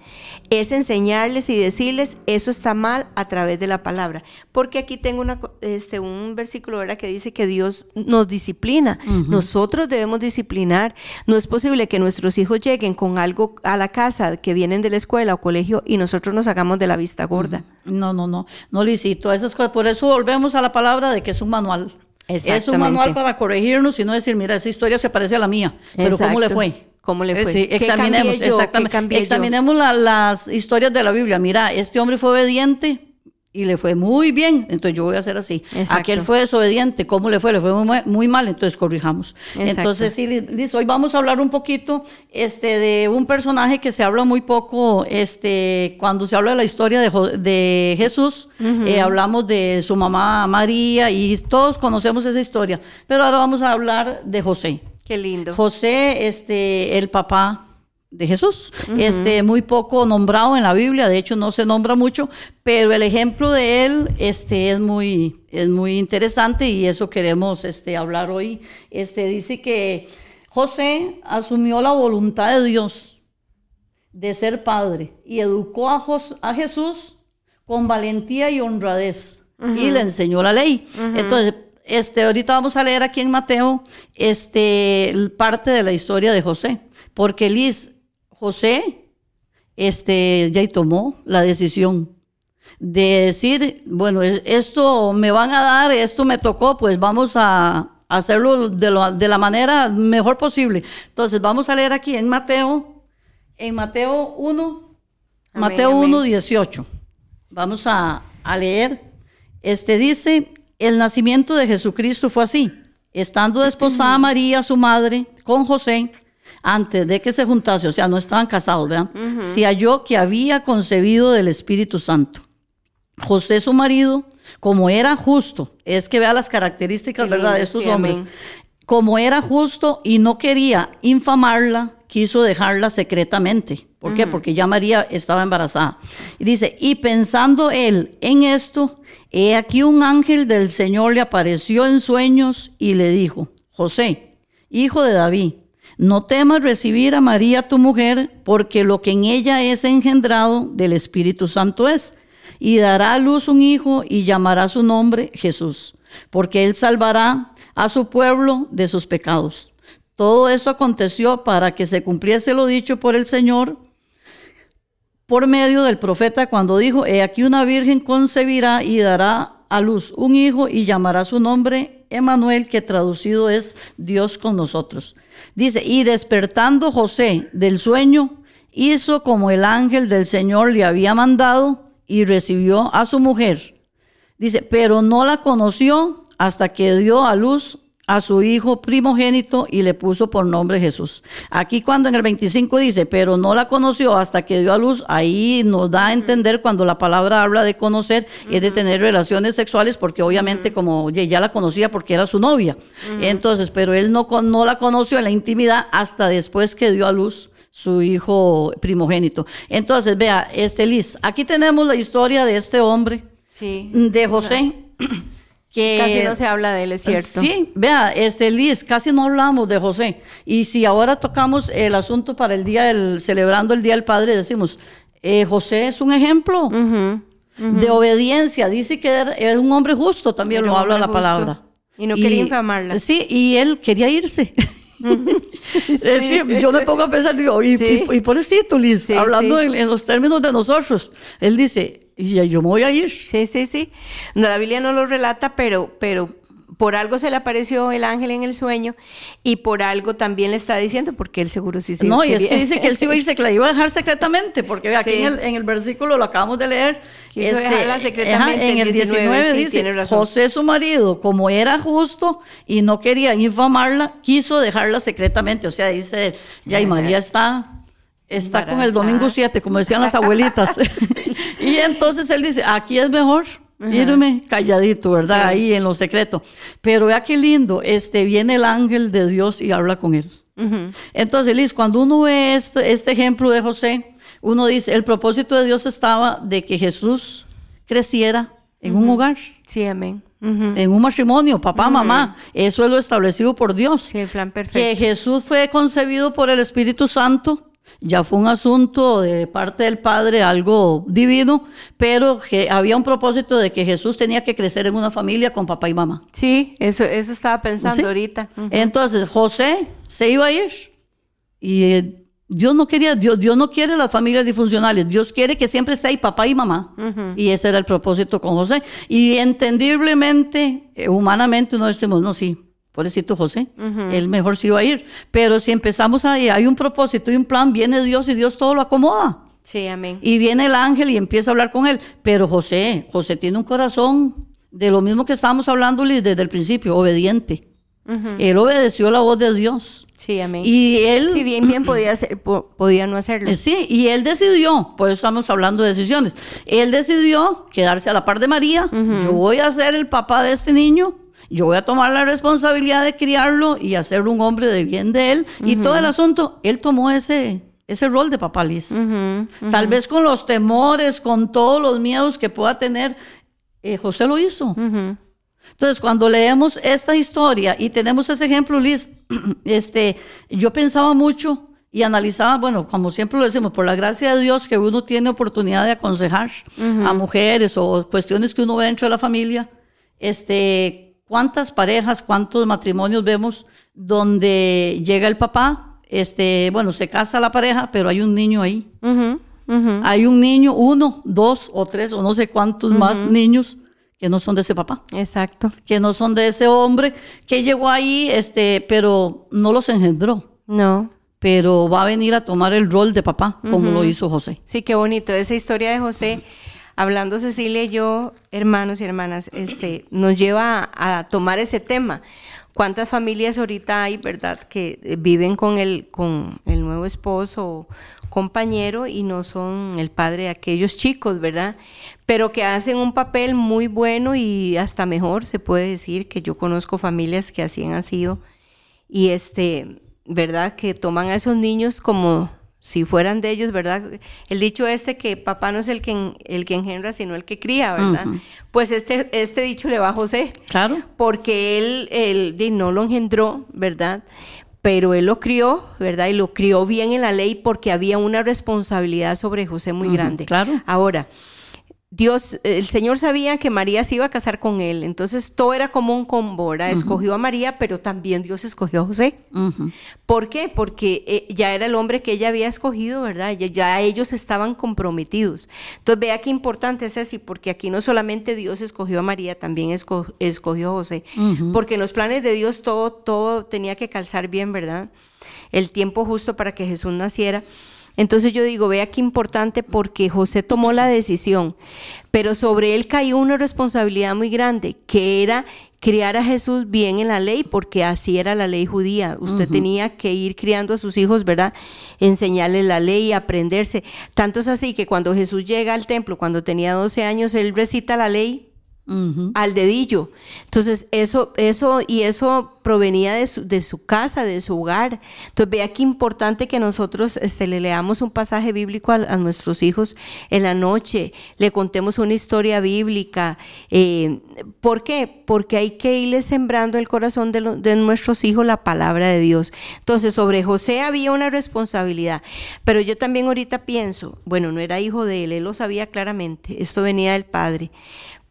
es enseñarles y decirles eso está mal a través de la palabra. Porque aquí tengo una, este, un versículo que dice que Dios nos disciplina. Nosotros debemos disciplinar. No es posible que nuestros hijos lleguen con algo a la casa que vienen de la escuela o colegio y nosotros nos hagamos de la vista gorda. No, no, no, no licito esas cosas. Por eso volvemos a la palabra de que es un manual. Es un manual para corregirnos y no decir, mira, esa historia se parece a la mía, pero ¿cómo le fue? ¿Cómo le eh, fue? Sí, examinemos, exactamente. Examinemos las historias de la Biblia. Mira, este hombre fue obediente, y le fue muy bien, entonces yo voy a hacer así. Aquel fue desobediente, ¿cómo le fue? Le fue muy, mal, entonces corrijamos. Entonces, sí, Liz, hoy vamos a hablar un poquito este, de un personaje que se habla muy poco, este, cuando se habla de la historia de, de Jesús, eh, hablamos de su mamá María y todos conocemos esa historia, pero ahora vamos a hablar de José. Qué lindo. José, este, el papá de Jesús. Este muy poco nombrado en la Biblia, de hecho no se nombra mucho, pero el ejemplo de él este es muy es muy interesante y eso queremos este hablar hoy. Este dice que José asumió la voluntad de Dios de ser padre y educó a, a Jesús con valentía y honradez y le enseñó la ley. Entonces, este ahorita vamos a leer aquí en Mateo este parte de la historia de José, porque Liz José este, ya tomó la decisión de decir, bueno, esto me van a dar, esto me tocó, pues vamos a hacerlo de, la manera mejor posible. Entonces, vamos a leer aquí en Mateo, en Mateo 1, Mateo 1, 18. Vamos a, a leer. Este dice, el nacimiento de Jesucristo fue así. Estando desposada María, su madre, con José, antes de que se juntase, o sea, no estaban casados, ¿verdad? Se halló que había concebido del Espíritu Santo. José, su marido, como era justo, es que vea las características, ¿verdad?, de estos hombres. Como era justo y no quería infamarla, quiso dejarla secretamente. ¿Por qué? Porque ya María estaba embarazada. Y dice, y pensando él en esto, he aquí un ángel del Señor le apareció en sueños y le dijo, José, hijo de David, no temas recibir a María tu mujer, porque lo que en ella es engendrado del Espíritu Santo es, y dará a luz un hijo y llamará su nombre Jesús, porque él salvará a su pueblo de sus pecados. Todo esto aconteció para que se cumpliese lo dicho por el Señor por medio del profeta cuando dijo, he aquí una virgen concebirá y dará a luz un hijo y llamará su nombre Emanuel, que traducido es Dios con nosotros. Dice, y despertando José del sueño, hizo como el ángel del Señor le había mandado y recibió a su mujer. Dice, pero no la conoció hasta que dio a luz a su hijo primogénito y le puso por nombre Jesús. Aquí cuando en el 25 dice, pero no la conoció hasta que dio a luz, ahí nos da a entender cuando la palabra habla de conocer, y es de tener relaciones sexuales, porque obviamente como ya la conocía porque era su novia. Entonces, pero él no, no la conoció en la intimidad hasta después que dio a luz su hijo primogénito. Entonces, vea, este Liz, aquí tenemos la historia de este hombre, de José. casi no se habla de él, es cierto. Sí, vea, este Liz, casi no hablamos de José. Y si ahora tocamos el asunto para el día del, celebrando el Día del Padre, decimos, eh, José es un ejemplo de obediencia. Dice que era, un hombre justo, también lo habla la palabra. Y no quería infamarla. Sí, y él quería irse. sí. yo me pongo a pensar, digo, y, y, por eso, Liz, hablando en, los términos de nosotros, él dice, y yo me voy a ir. Sí, sí, sí. No, la Biblia no lo relata, pero, pero por algo se le apareció el ángel en el sueño y por algo también le está diciendo, porque él seguro sí se No, y es quería- que dice que él se iba a ir, que la iba a dejar secretamente, porque ve, aquí Sí. en, el, en el versículo lo acabamos de leer. este, Quiso dejarla secretamente, en el el 19, 19 sí, dice, tiene razón. José su marido, como era justo y no quería infamarla, quiso dejarla secretamente. O sea, dice, ya y María está, está con el domingo 7, como decían las abuelitas. y entonces él dice, aquí es mejor. Irme calladito, ¿verdad? Ahí en lo secreto. Pero vea qué lindo, este, viene el ángel de Dios y habla con él. Entonces, Liz, cuando uno ve este, este ejemplo de José, uno dice, el propósito de Dios estaba de que Jesús creciera en un hogar, Sí, amén. En un matrimonio, papá, mamá. Eso es lo establecido por Dios. Sí, el plan Que perfecto. Jesús fue concebido por el Espíritu Santo, ya fue un asunto de parte del Padre, algo divino, pero que había un propósito de que Jesús tenía que crecer en una familia con papá y mamá. Sí, eso, eso estaba pensando ¿Sí? ahorita. Entonces, José se iba a ir y eh, Dios no quería, Dios, Dios no quiere las familias disfuncionales, Dios quiere que siempre esté ahí papá y mamá. Y ese era el propósito con José. Y entendiblemente, eh, humanamente, uno decimos, no, sí, pobrecito José, él mejor se iba a ir. Pero si empezamos ahí, hay un propósito y un plan, viene Dios y Dios todo lo acomoda. Sí, amén. Y viene el ángel y empieza a hablar con él. Pero José, José tiene un corazón de lo mismo que estábamos hablando desde el principio, obediente. Él obedeció la voz de Dios. Sí, amén. Y él, Sí, bien, bien podía, po- podía no hacerlo. sí, y él decidió, por eso estamos hablando de decisiones, él decidió quedarse a la par de María, yo voy a ser el papá de este niño, yo voy a tomar la responsabilidad de criarlo y hacerlo un hombre de bien de él, y todo el asunto, él tomó ese, ese rol de papá Liz. Tal vez con los temores, con todos los miedos que pueda tener, eh, José lo hizo. Entonces, cuando leemos esta historia y tenemos ese ejemplo, Liz, este, yo pensaba mucho y analizaba, bueno, como siempre lo decimos, por la gracia de Dios que uno tiene oportunidad de aconsejar a mujeres o cuestiones que uno ve dentro de la familia, este, cuántas parejas, cuántos matrimonios vemos donde llega el papá, este, bueno, se casa la pareja, pero hay un niño ahí. Hay un niño, uno, dos o tres o no sé cuántos más niños que no son de ese papá Exacto. que no son de ese hombre que llegó ahí, este, pero no los engendró, No. pero va a venir a tomar el rol de papá, como lo hizo José. Sí, qué bonito. Esa historia de José, hablando Cecilia y yo, hermanos y hermanas, este, nos lleva a, tomar ese tema. ¿Cuántas familias ahorita hay, verdad, que eh, viven con el, con el nuevo esposo o compañero y no son el padre de aquellos chicos, verdad? Pero que hacen un papel muy bueno y hasta mejor, se puede decir, que yo conozco familias que así han sido y este, ¿verdad? Que toman a esos niños como si fueran de ellos, ¿verdad? El dicho este que papá no es el que, el que engendra, sino el que cría, ¿verdad? Pues este, este dicho le va a José, Claro. porque él, él no lo engendró, ¿verdad? Pero él lo crió, ¿verdad? Y lo crió bien en la ley porque había una responsabilidad sobre José muy grande. claro. Ahora, Dios, el Señor sabía que María se iba a casar con él, entonces todo era como un combo, ¿verdad? Escogió a María, pero también Dios escogió a José. ¿Por qué? Porque eh, ya era el hombre que ella había escogido, ¿verdad? Ya, ya ellos estaban comprometidos. Entonces, vea qué importante es así, porque aquí no solamente Dios escogió a María, también esco- escogió a José. Porque en los planes de Dios todo, todo tenía que calzar bien, ¿verdad? El tiempo justo para que Jesús naciera. Entonces yo digo, vea qué importante porque José tomó la decisión, pero sobre él cayó una responsabilidad muy grande, que era criar a Jesús bien en la ley, porque así era la ley judía. Usted tenía que ir criando a sus hijos, ¿verdad? Enseñarles la ley, aprenderse. Tanto es así que cuando Jesús llega al templo, cuando tenía 12 años, él recita la ley Al dedillo. Entonces, eso, eso, y eso provenía de su, de su casa, de su hogar. Entonces, vea qué importante que nosotros este, le leamos un pasaje bíblico a, nuestros hijos en la noche, le contemos una historia bíblica. Eh, ¿Por qué? Porque hay que irle sembrando el corazón de, de nuestros hijos la palabra de Dios. Entonces, sobre José había una responsabilidad, pero yo también ahorita pienso, bueno, no era hijo de él, él lo sabía claramente, esto venía del Padre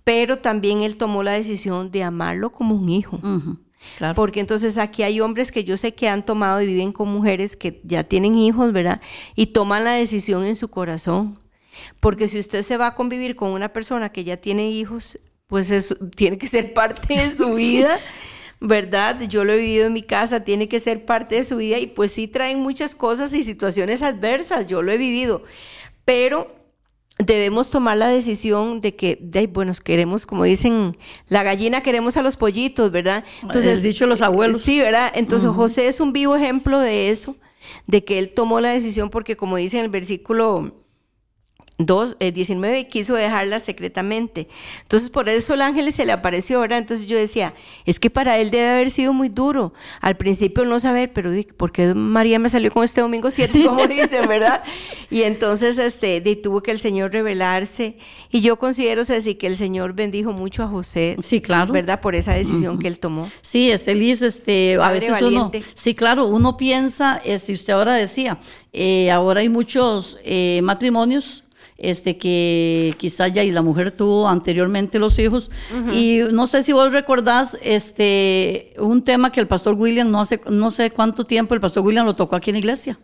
pero también él tomó la decisión de amarlo como un hijo. Ujú. Claro. Porque entonces aquí hay hombres que yo sé que han tomado y viven con mujeres que ya tienen hijos, ¿verdad? Y toman la decisión en su corazón. Porque si usted se va a convivir con una persona que ya tiene hijos, pues eso tiene que ser parte de su vida. ¿verdad? Yo lo he vivido en mi casa, tiene que ser parte de su vida y pues sí traen muchas cosas y situaciones adversas, yo lo he vivido, pero debemos tomar la decisión de que, de, bueno, queremos, como dicen, la gallina queremos a los pollitos, ¿verdad? Entonces, dicho los abuelos. Sí, ¿verdad? Entonces José es un vivo ejemplo de eso, de que él tomó la decisión porque como dice en el versículo 2, 19 eh, quiso dejarla secretamente. Entonces por eso el ángel se le apareció, ¿verdad? Entonces yo decía, es que para él debe haber sido muy duro. Al principio no saber, pero ¿por qué María me salió con este domingo 7, como dicen, verdad? Y entonces este, tuvo que el Señor revelarse. Y yo considero, así que el Señor bendijo mucho a José. Sí, claro. ¿Verdad? Por esa decisión que él tomó. Sí, este Liz, este, a veces uno, sí, claro, uno piensa, este, usted ahora decía, eh, ahora hay muchos eh, matrimonios este que quizás ya y la mujer tuvo anteriormente los hijos. Y no sé si vos recordás este un tema que el pastor William no hace no sé cuánto tiempo el pastor William lo tocó aquí en la iglesia.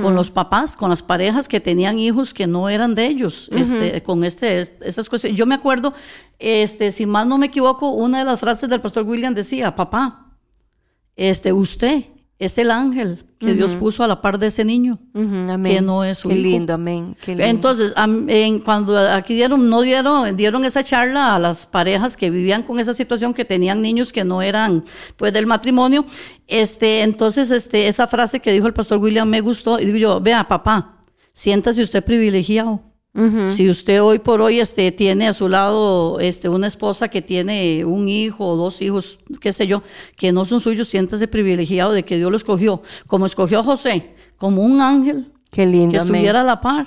Con los papás, con las parejas que tenían hijos que no eran de ellos, este, con este, esas cuestiones. Yo me acuerdo, este, si mal no me equivoco, una de las frases del pastor William decía, papá, este, usted es el ángel que Dios puso a la par de ese niño, que no es su Qué lindo, amén. Entonces, cuando aquí dieron, no dieron, dieron esa charla a las parejas que vivían con esa situación, que tenían niños que no eran, pues, del matrimonio, este, entonces, este, esa frase que dijo el pastor William me gustó, y digo yo, vea, papá, siéntase usted privilegiado, si usted hoy por hoy este, tiene a su lado este, una esposa que tiene un hijo o dos hijos, qué sé yo, que no son suyos, siéntase privilegiado de que Dios lo escogió, como escogió a José, como un ángel. Qué lindo, que estuviera a la par.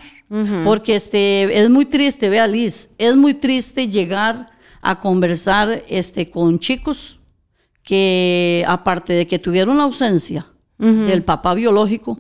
Porque este, es muy triste, vea Liz, es muy triste llegar a conversar este, con chicos que aparte de que tuvieron la ausencia del papá biológico,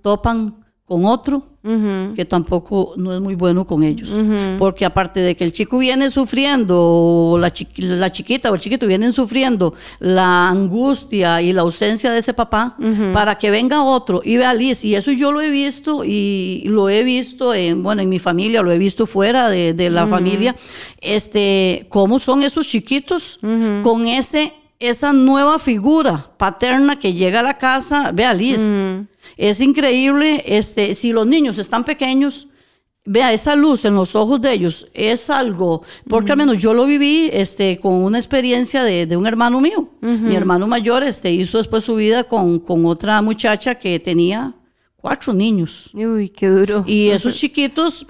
topan con otro que tampoco no es muy bueno con ellos. Porque aparte de que el chico viene sufriendo, o la, chiquita o el chiquito vienen sufriendo la angustia y la ausencia de ese papá, para que venga otro y vea Liz. Y eso yo lo he visto y lo he visto en, bueno, en mi familia, lo he visto fuera de, de la familia, este, cómo son esos chiquitos con ese esa nueva figura paterna que llega a la casa, vea Liz, es increíble, este, si los niños están pequeños, vea esa luz en los ojos de ellos, es algo, porque al menos yo lo viví este, con una experiencia de, un hermano mío. Mi hermano mayor este, hizo después su vida con, con otra muchacha que tenía cuatro niños. Uy, qué duro. Y esos chiquitos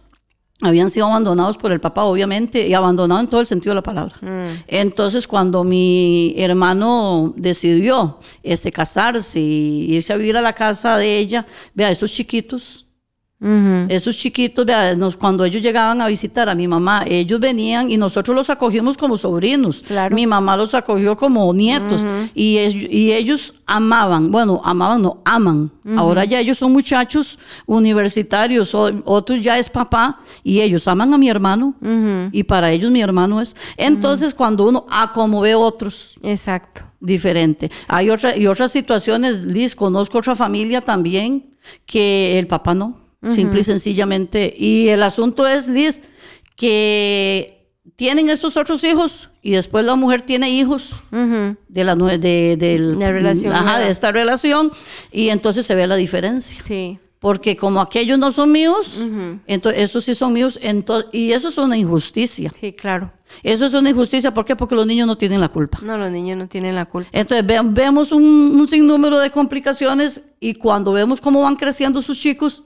habían sido abandonados por el papá, obviamente, y abandonados en todo el sentido de la palabra. Mm. Entonces, cuando mi hermano decidió este, casarse y irse a vivir a la casa de ella, vea, esos chiquitos esos chiquitos, cuando ellos llegaban a visitar a mi mamá, ellos venían y nosotros los acogimos como sobrinos. Mi mamá los acogió como nietos y, ellos amaban, bueno, amaban, no, aman. Ahora ya ellos son muchachos universitarios, otros ya es papá y ellos aman a mi hermano y para ellos mi hermano es. Entonces, cuando uno, como ve otros. Exacto. Diferente. Hay otra, y otras situaciones, Liz, conozco otra familia también que el papá no simple y sencillamente. Y el asunto es, Liz, que tienen estos otros hijos y después la mujer tiene hijos de, la, de, relación, de esta relación y entonces se ve la diferencia. Sí. Porque como aquellos no son míos, entonces estos sí son míos, y eso es una injusticia. Sí, claro. Eso es una injusticia, ¿por qué? Porque los niños no tienen la culpa. No, los niños no tienen la culpa. Entonces vemos un, un sinnúmero de complicaciones y cuando vemos cómo van creciendo sus chicos,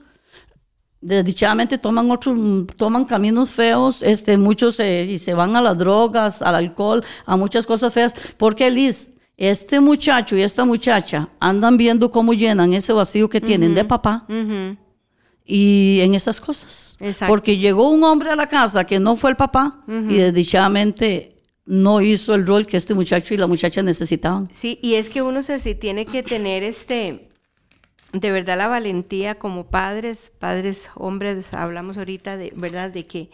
desdichadamente toman otros, toman caminos feos, este, muchos y se van a las drogas, al alcohol, a muchas cosas feas. Porque Liz, este muchacho y esta muchacha andan viendo cómo llenan ese vacío que tienen de papá. Y en esas cosas. Porque llegó un hombre a la casa que no fue el papá y desdichadamente no hizo el rol que este muchacho y la muchacha necesitaban. Sí, y es que uno se sí tiene que tener este de verdad la valentía como padres, padres, hombres, hablamos ahorita de verdad de que,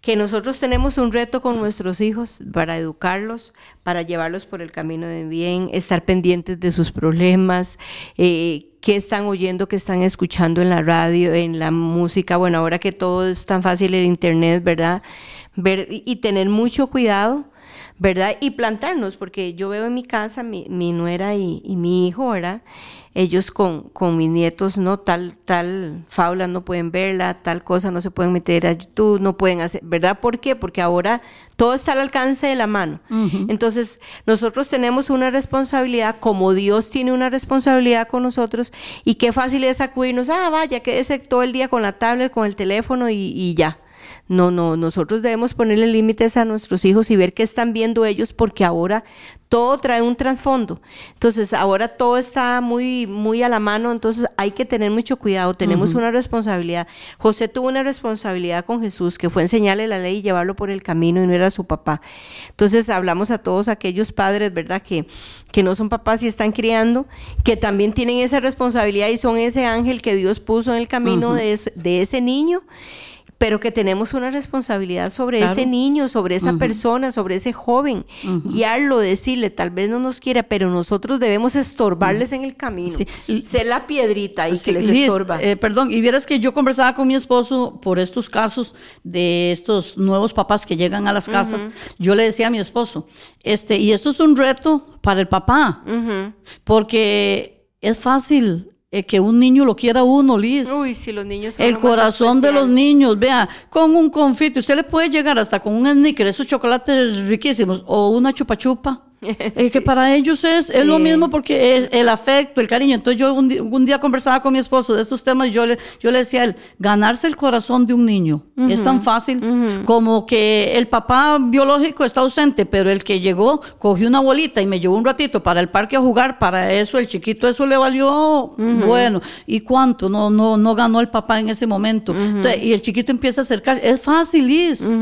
que nosotros tenemos un reto con nuestros hijos para educarlos, para llevarlos por el camino de bien, estar pendientes de sus problemas, eh, qué están oyendo, qué están escuchando en la radio, en la música. Bueno, ahora que todo es tan fácil el internet, ¿verdad? Ver, y tener mucho cuidado ¿verdad? Y plantarnos, porque yo veo en mi casa mi, mi nuera y, mi hijo, ¿verdad? Ellos con, con, mis nietos, no, tal, tal faula no pueden verla, tal cosa no se pueden meter a YouTube, no pueden hacer, ¿verdad? ¿Por qué? Porque ahora todo está al alcance de la mano. Entonces, nosotros tenemos una responsabilidad, como Dios tiene una responsabilidad con nosotros, y qué fácil es acudirnos, ah, vaya, quédese todo el día con la tablet, con el teléfono y, y ya. No, no, nosotros debemos ponerle límites a nuestros hijos y ver qué están viendo ellos porque ahora todo trae un trasfondo. Entonces, ahora todo está muy, muy a la mano, entonces hay que tener mucho cuidado, tenemos una responsabilidad. José tuvo una responsabilidad con Jesús, que fue enseñarle la ley y llevarlo por el camino y no era su papá. Entonces, hablamos a todos aquellos padres, ¿verdad? Que, que no son papás y están criando, que también tienen esa responsabilidad y son ese ángel que Dios puso en el camino de, de ese niño pero que tenemos una responsabilidad sobre ese niño, sobre esa persona, sobre ese joven, guiarlo, decirle, tal vez no nos quiera, pero nosotros debemos estorbarles en el camino, ser la piedrita y que les estorba. Eh, perdón, y vieras que yo conversaba con mi esposo por estos casos de estos nuevos papás que llegan a las casas, yo le decía a mi esposo, este, y esto es un reto para el papá, porque es fácil eh, que un niño lo quiera uno, Liz. Uy, si los niños son El corazón de los niños, vea, con un confite, usted le puede llegar hasta con un sneaker, esos chocolates riquísimos, o una chupa chupa. Es que para ellos es, es lo mismo porque es el afecto, el cariño. Entonces yo un, día conversaba con mi esposo de estos temas y yo le, yo le decía a él, ganarse el corazón de un niño es tan fácil como que el papá biológico está ausente, pero el que llegó cogió una bolita y me llevó un ratito para el parque a jugar, para eso el chiquito eso le valió, bueno, ¿y cuánto? No, no, no ganó el papá en ese momento. y el chiquito empieza a acercarse, es fácil, es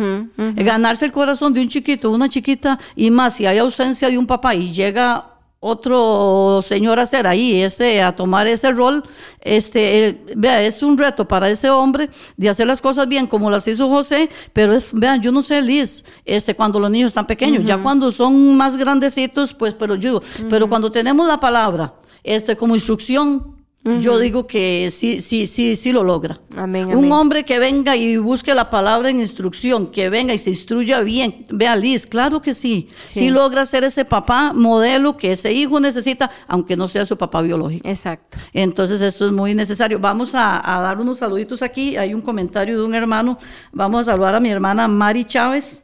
ganarse el corazón de un chiquito, una chiquita y más si hay ausencia un papá y llega otro señor a ser ahí, ese, a tomar ese rol, este, vea, es un reto para ese hombre de hacer las cosas bien como las hizo José, pero es, vean, yo no sé, Liz, este, cuando los niños están pequeños, ya cuando son más grandecitos, pues, pero yo, pero cuando tenemos la palabra, este, como instrucción, yo digo que sí, sí, sí, sí lo logra. Un hombre que venga y busque la palabra en instrucción, que venga y se instruya bien. Vea, Liz, claro que sí. Sí, logra ser ese papá modelo que ese hijo necesita, aunque no sea su papá biológico. Exacto. Entonces, eso es muy necesario. Vamos a, dar unos saluditos aquí. Hay un comentario de un hermano. Vamos a saludar a mi hermana Mari Chávez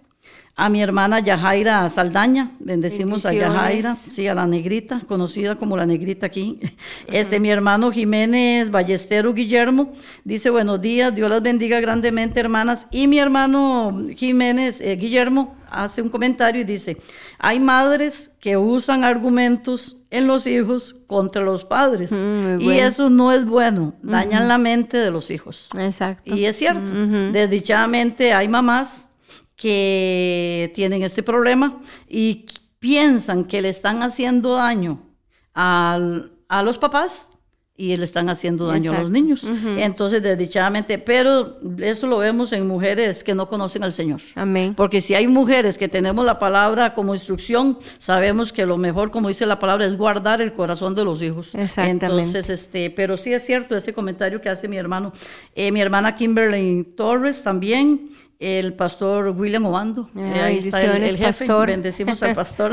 a mi hermana Yajaira Saldaña, bendecimos a Yajaira, sí, a la negrita, conocida como la negrita aquí. Este, mi hermano Jiménez Ballestero Guillermo, dice buenos días, Dios las bendiga grandemente, hermanas. Y mi hermano Jiménez eh, Guillermo hace un comentario y dice, hay madres que usan argumentos en los hijos contra los padres. Mm, y eso no es bueno, dañan la mente de los hijos. Exacto. Y es cierto, desdichadamente hay mamás que tienen este problema y piensan que le están haciendo daño al, a los papás y le están haciendo daño a los niños. Entonces, desdichadamente, pero esto lo vemos en mujeres que no conocen al Señor. Amén. Porque si hay mujeres que tenemos la palabra como instrucción, sabemos que lo mejor, como dice la palabra, es guardar el corazón de los hijos. Exactamente. Entonces, este, pero sí es cierto este comentario que hace mi hermano. Eh, mi hermana Kimberly Torres también el pastor William Obando. Eh, ahí está el, jefe. Pastor. Bendecimos al pastor.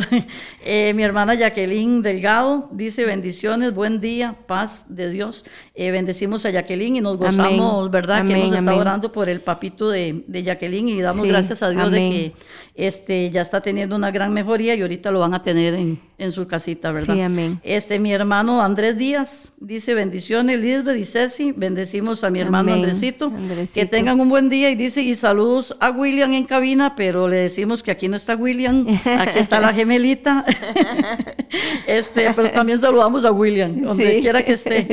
Eh, mi hermana Jacqueline Delgado dice bendiciones, buen día, paz de Dios. Eh, bendecimos a Jacqueline y nos gozamos, ¿verdad? que hemos estado orando por el papito de, de Jacqueline y damos gracias a Dios de que este, ya está teniendo una gran mejoría y ahorita lo van a tener en, en su casita, ¿verdad? Sí, amén. Este, mi hermano Andrés Díaz dice bendiciones, Lisbeth y Ceci. Bendecimos a mi hermano Andresito. Que tengan un buen día y dice y saludos a William en cabina, pero le decimos que aquí no está William, aquí está la gemelita. este, pero también saludamos a William, donde quiera que esté.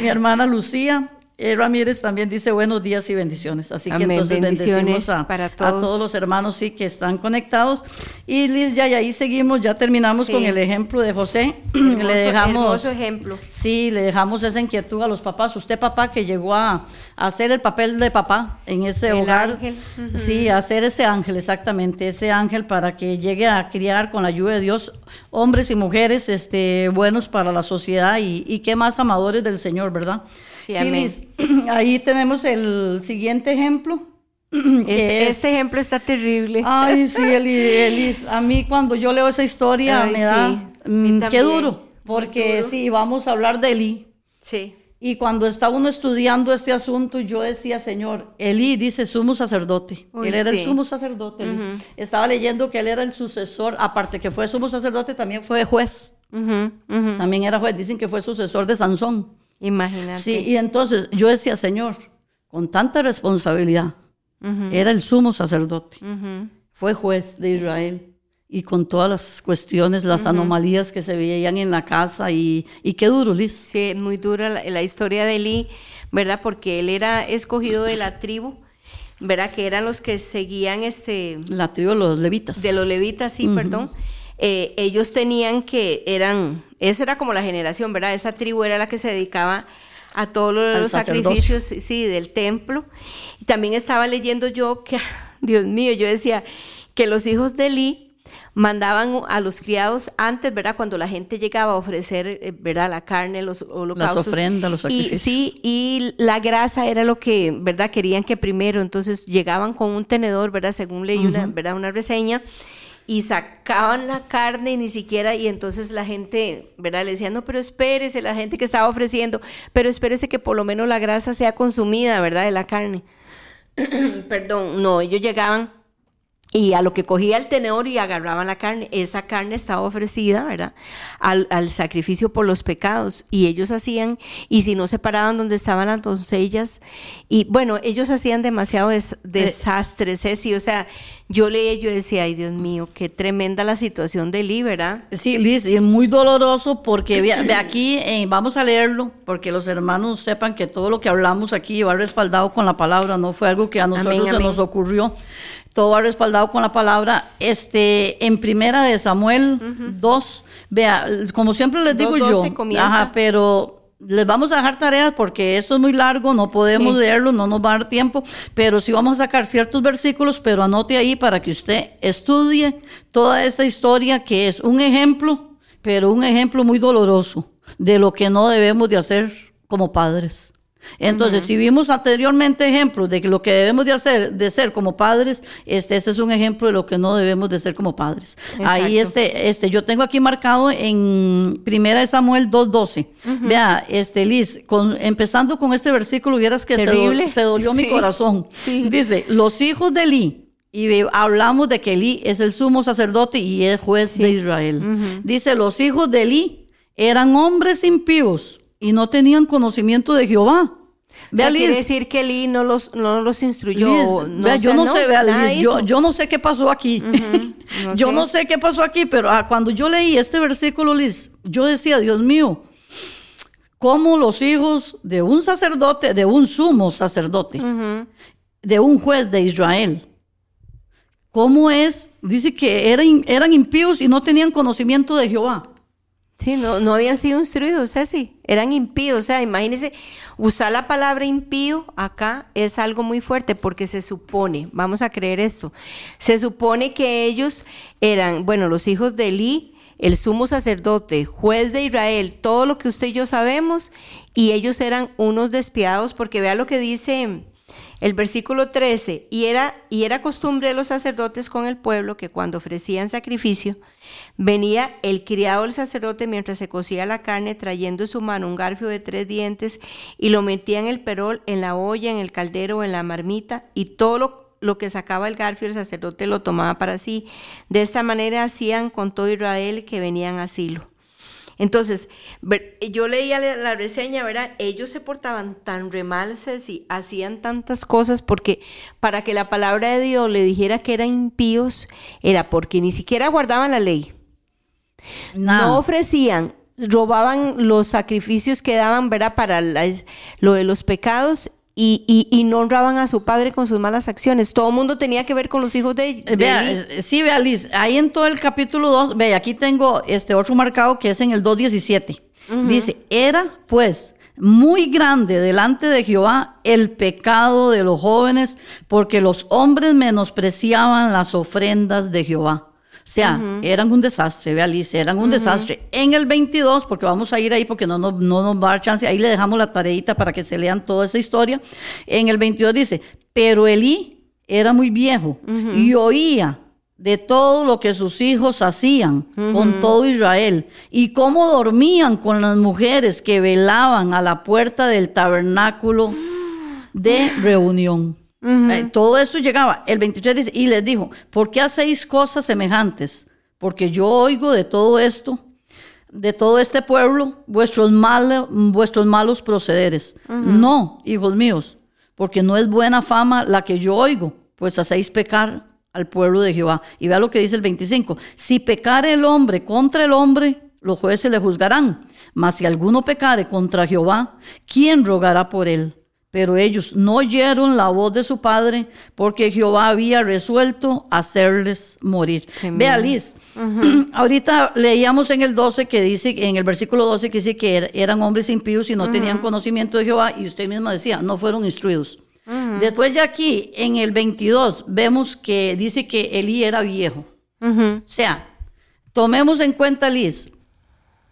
Mi hermana Lucía, Ramírez también dice buenos días y bendiciones. Así que entonces Bendiciones bendecimos a, para a todos. todos los hermanos sí que están conectados. Y Liz, ya y ahí seguimos, ya terminamos Sí. con el ejemplo de José. Hermoso- le dejamos hermoso ejemplo. Sí, le dejamos esa inquietud a los papás. Usted, papá, que llegó a, a hacer el papel de papá en ese El hogar. ángel. Sí, a ser ese ángel, exactamente, ese ángel para que llegue a criar con la ayuda de Dios hombres y mujeres este, buenos para la sociedad y, y qué más amadores del Señor, ¿verdad? Sí, amén. Liz, ahí tenemos el siguiente ejemplo. que Este, es- este ejemplo está terrible. Ay, sí, Eli- Elis. A mí cuando yo leo esa historia Ay, me da... sí, mm, qué duro, porque duro. sí, vamos a hablar de Eli. Sí. Y cuando está uno estudiando este asunto, yo decía, Señor, Elí dice sumo sacerdote. Uy, él era el sí. sumo sacerdote. Elí. Estaba leyendo que él era el sucesor, aparte que fue sumo sacerdote, también fue juez. Ujú, ujú. También era juez. Dicen que fue sucesor de Sansón. Imagínate. Sí, y entonces yo decía, Señor, con tanta responsabilidad, era el sumo sacerdote. Fue juez de Israel. Y con todas las cuestiones, las anomalías que se veían en la casa. Y, y qué duro, Liz. Sí, muy dura la, la historia de Eli, ¿verdad? Porque él era escogido de la tribu, ¿verdad? Que eran los que seguían este La tribu de los levitas. de los levitas, sí, perdón. Eh, ellos tenían que, eran, eso era como la generación, ¿verdad? Esa tribu era la que se dedicaba a todos los, sacrificios, sí, del templo. Y también estaba leyendo yo que, Dios mío, yo decía que los hijos de Eli mandaban a los criados antes, ¿verdad? Cuando la gente llegaba a ofrecer, eh, ¿verdad? La carne, los holocaustos. ofrendas, los Y, sacrificios. sí, y la grasa era lo que, ¿verdad? Querían que primero, entonces llegaban con un tenedor, ¿verdad? Según leí una, ¿verdad? Una reseña y sacaban la carne ni siquiera, y entonces la gente, ¿verdad? Le decían, no, pero espérese, la gente que estaba ofreciendo, pero espérese que por lo menos la grasa sea consumida, ¿verdad? De la carne. Perdón, no, ellos llegaban y a lo que cogía el tenedor y agarraban la carne, esa carne estaba ofrecida, ¿verdad? Al, al sacrificio por los pecados. Y ellos hacían, y si no se paraban donde estaban las doncellas, y bueno, ellos hacían demasiado des- desastres, ¿eh? Sí, o sea, yo leía yo decía, ay Dios mío, qué tremenda la situación de Lee, ¿verdad? Sí, Liz, y es muy doloroso porque ve, ve aquí, eh, vamos a leerlo, porque los hermanos sepan que todo lo que hablamos aquí va respaldado con la palabra, no fue algo que a nosotros Amén, se amén. nos ocurrió, todo va respaldado con la palabra. Este, en primera de Samuel 2, vea, como siempre les digo 2:12 yo, ajá, pero les vamos a dejar tareas porque esto es muy largo, no podemos Sí. leerlo, no nos va a dar tiempo, pero sí vamos a sacar ciertos versículos, pero anote ahí para que usted estudie toda esta historia que es un ejemplo, pero un ejemplo muy doloroso de lo que no debemos de hacer como padres. Entonces, si vimos anteriormente ejemplos de que lo que debemos de hacer, de ser como padres, este, este es un ejemplo de lo que no debemos de ser como padres. Ahí Exacto. este, este, yo tengo aquí marcado en Primera de Samuel 2.12. Vea, este, Liz, con- empezando con este versículo, vieras que se, Terrible. se dolió mi corazón. Sí. Dice, los hijos de Eli, y hablamos de que Eli es el sumo sacerdote y es juez de Israel. Dice, los hijos de Eli eran hombres impíos y no tenían conocimiento de Jehová. O Vea, sea, quiere Liz, decir que Lee no los, no los instruyó. Liz, o vea, o yo no, sé, vea, Liz, yo, yo no sé qué pasó aquí. no yo sé. no sé qué pasó aquí, pero ah, cuando yo leí este versículo, Liz, yo decía, Dios mío, cómo los hijos de un sacerdote, de un sumo sacerdote, de un juez de Israel, cómo es, dice que eran, eran impíos y no tenían conocimiento de Jehová. Sí, no, no habían sido instruidos, Ceci. Eran impíos. O sea, imagínense, usar la palabra impío acá es algo muy fuerte porque se supone, vamos a creer esto, se supone que ellos eran, bueno, los hijos de Eli, el sumo sacerdote, juez de Israel, todo lo que usted y yo sabemos, y ellos eran unos despiadados porque vea lo que dice el versículo 13, y era, y era costumbre de los sacerdotes con el pueblo que cuando ofrecían sacrificio, venía el criado del sacerdote mientras se cocía la carne, trayendo en su mano un garfio de tres dientes, y lo metía en el perol, en la olla, en el caldero en la marmita, y todo lo, lo que sacaba el garfio el sacerdote lo tomaba para sí. De esta manera hacían con todo Israel que venían a Silo. Entonces, ver- yo leía la, la reseña, ¿verdad? Ellos se portaban tan remalces y hacían tantas cosas porque para que la palabra de Dios le dijera que eran impíos, era porque ni siquiera guardaban la ley. Nada. No ofrecían robaban los sacrificios que daban, ¿verdad? Para lo de los pecados y, y- y no honraban a su padre con sus malas acciones. Todo el mundo tenía que ver con los hijos de, Eh, de Vea, Eli. es- sí, vea, Liz, ahí en todo el capítulo 2, ve, aquí tengo este otro marcado que es en el 2.17. Dice, era pues muy grande delante de Jehová el pecado de los jóvenes, porque los hombres menospreciaban las ofrendas de Jehová. O sea, eran un desastre, vea Liz, eran un desastre. En el 22, porque vamos a ir ahí porque no nos, no nos va a dar chance, ahí le dejamos la tareita para que se lean toda esa historia. En el 22 dice, pero Elí era muy viejo y oía de todo lo que sus hijos hacían con todo Israel y cómo dormían con las mujeres que velaban a la puerta del tabernáculo de reunión. Eh, todo esto llegaba. El 23 dice, y les dijo, ¿por qué hacéis cosas semejantes? Porque yo oigo de todo esto, de todo este pueblo, vuestros, mal- vuestros malos procederes. No, hijos míos, porque no es buena fama la que yo oigo, pues hacéis pecar al pueblo de Jehová. Y vea lo que dice el 25. Si pecare el hombre contra el hombre, los jueces le juzgarán. Mas si alguno pecare contra Jehová, ¿quién rogará por él? Pero ellos no oyeron la voz de su padre, porque Jehová había resuelto hacerles morir. Vea, Liz, ahorita leíamos en el 12 que dice, en el versículo 12 que dice que er- eran hombres impíos y no tenían conocimiento de Jehová, y usted misma decía, no fueron instruidos. Después ya aquí, en el 22, vemos que dice que Elí era viejo. O sea, tomemos en cuenta, Liz,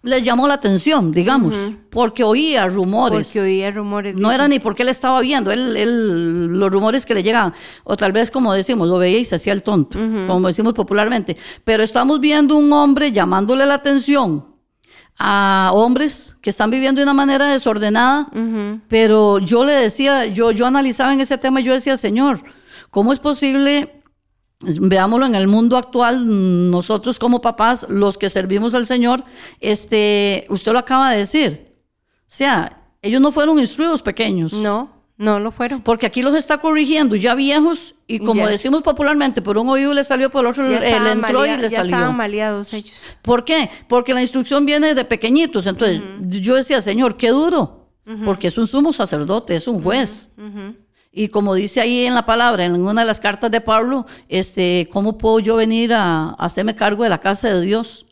le llamó la atención, digamos, porque oía rumores. Porque oía rumores. No era ni porque él estaba viendo, él, él- los rumores que le llegaban, o tal vez como decimos, lo veía y se hacía el tonto, como decimos popularmente. Pero estamos viendo un hombre llamándole la atención a hombres que están viviendo de una manera desordenada, pero yo le decía, yo, yo analizaba en ese tema y yo decía, Señor, ¿cómo es posible? Veámoslo en el mundo actual, nosotros como papás, los que servimos al Señor, este, usted lo acaba de decir. O sea, ellos no fueron instruidos pequeños. No, no lo fueron. Porque aquí los está corrigiendo ya viejos y como Ya. decimos popularmente, por un oído le salió, por el otro él estaban, entró y le ya salió. estaban maleados ellos. ¿Por qué? Porque la instrucción viene de pequeñitos. Entonces, yo decía, Señor, qué duro. Porque es un sumo sacerdote, es un juez. Y como dice ahí en la palabra, en una de las cartas de Pablo, este, ¿cómo puedo yo venir a, a hacerme cargo de la casa de Dios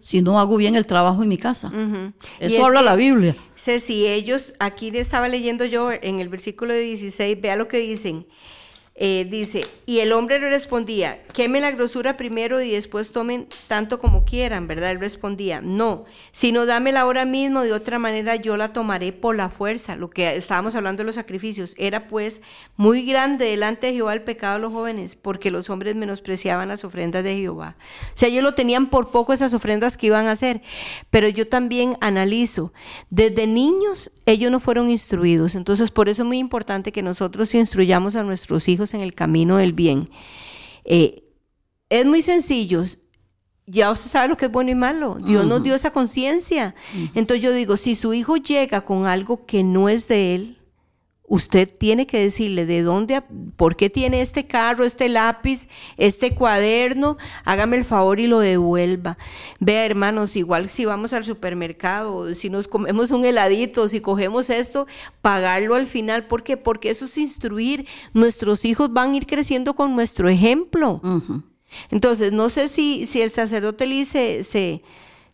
si no hago bien el trabajo en mi casa? Y Eso es habla la Biblia. Ceci, ellos, aquí estaba leyendo yo en el versículo 16, vea lo que dicen. Eh, dice, y el hombre le respondía, quemen la grosura primero y después tomen tanto como quieran, ¿verdad? Él respondía, no, sino dámela ahora mismo, de otra manera yo la tomaré por la fuerza. Lo que estábamos hablando de los sacrificios, era pues muy grande delante de Jehová el pecado de los jóvenes, porque los hombres menospreciaban las ofrendas de Jehová. O sea, ellos lo tenían por poco esas ofrendas que iban a hacer, pero yo también analizo, desde niños ellos no fueron instruidos, entonces por eso es muy importante que nosotros instruyamos a nuestros hijos en el camino del bien. Eh, es muy sencillo. Ya usted sabe lo que es bueno y malo. Dios nos dio esa conciencia. Entonces yo digo, si su hijo llega con algo que no es de él, usted tiene que decirle de dónde, por qué tiene este carro, este lápiz, este cuaderno, hágame el favor y lo devuelva. Vea, hermanos, igual si vamos al supermercado, si nos comemos un heladito, si cogemos esto, pagarlo al final. ¿Por qué? Porque eso es instruir. Nuestros hijos van a ir creciendo con nuestro ejemplo. Entonces, no sé si, si el sacerdote Lee se, se,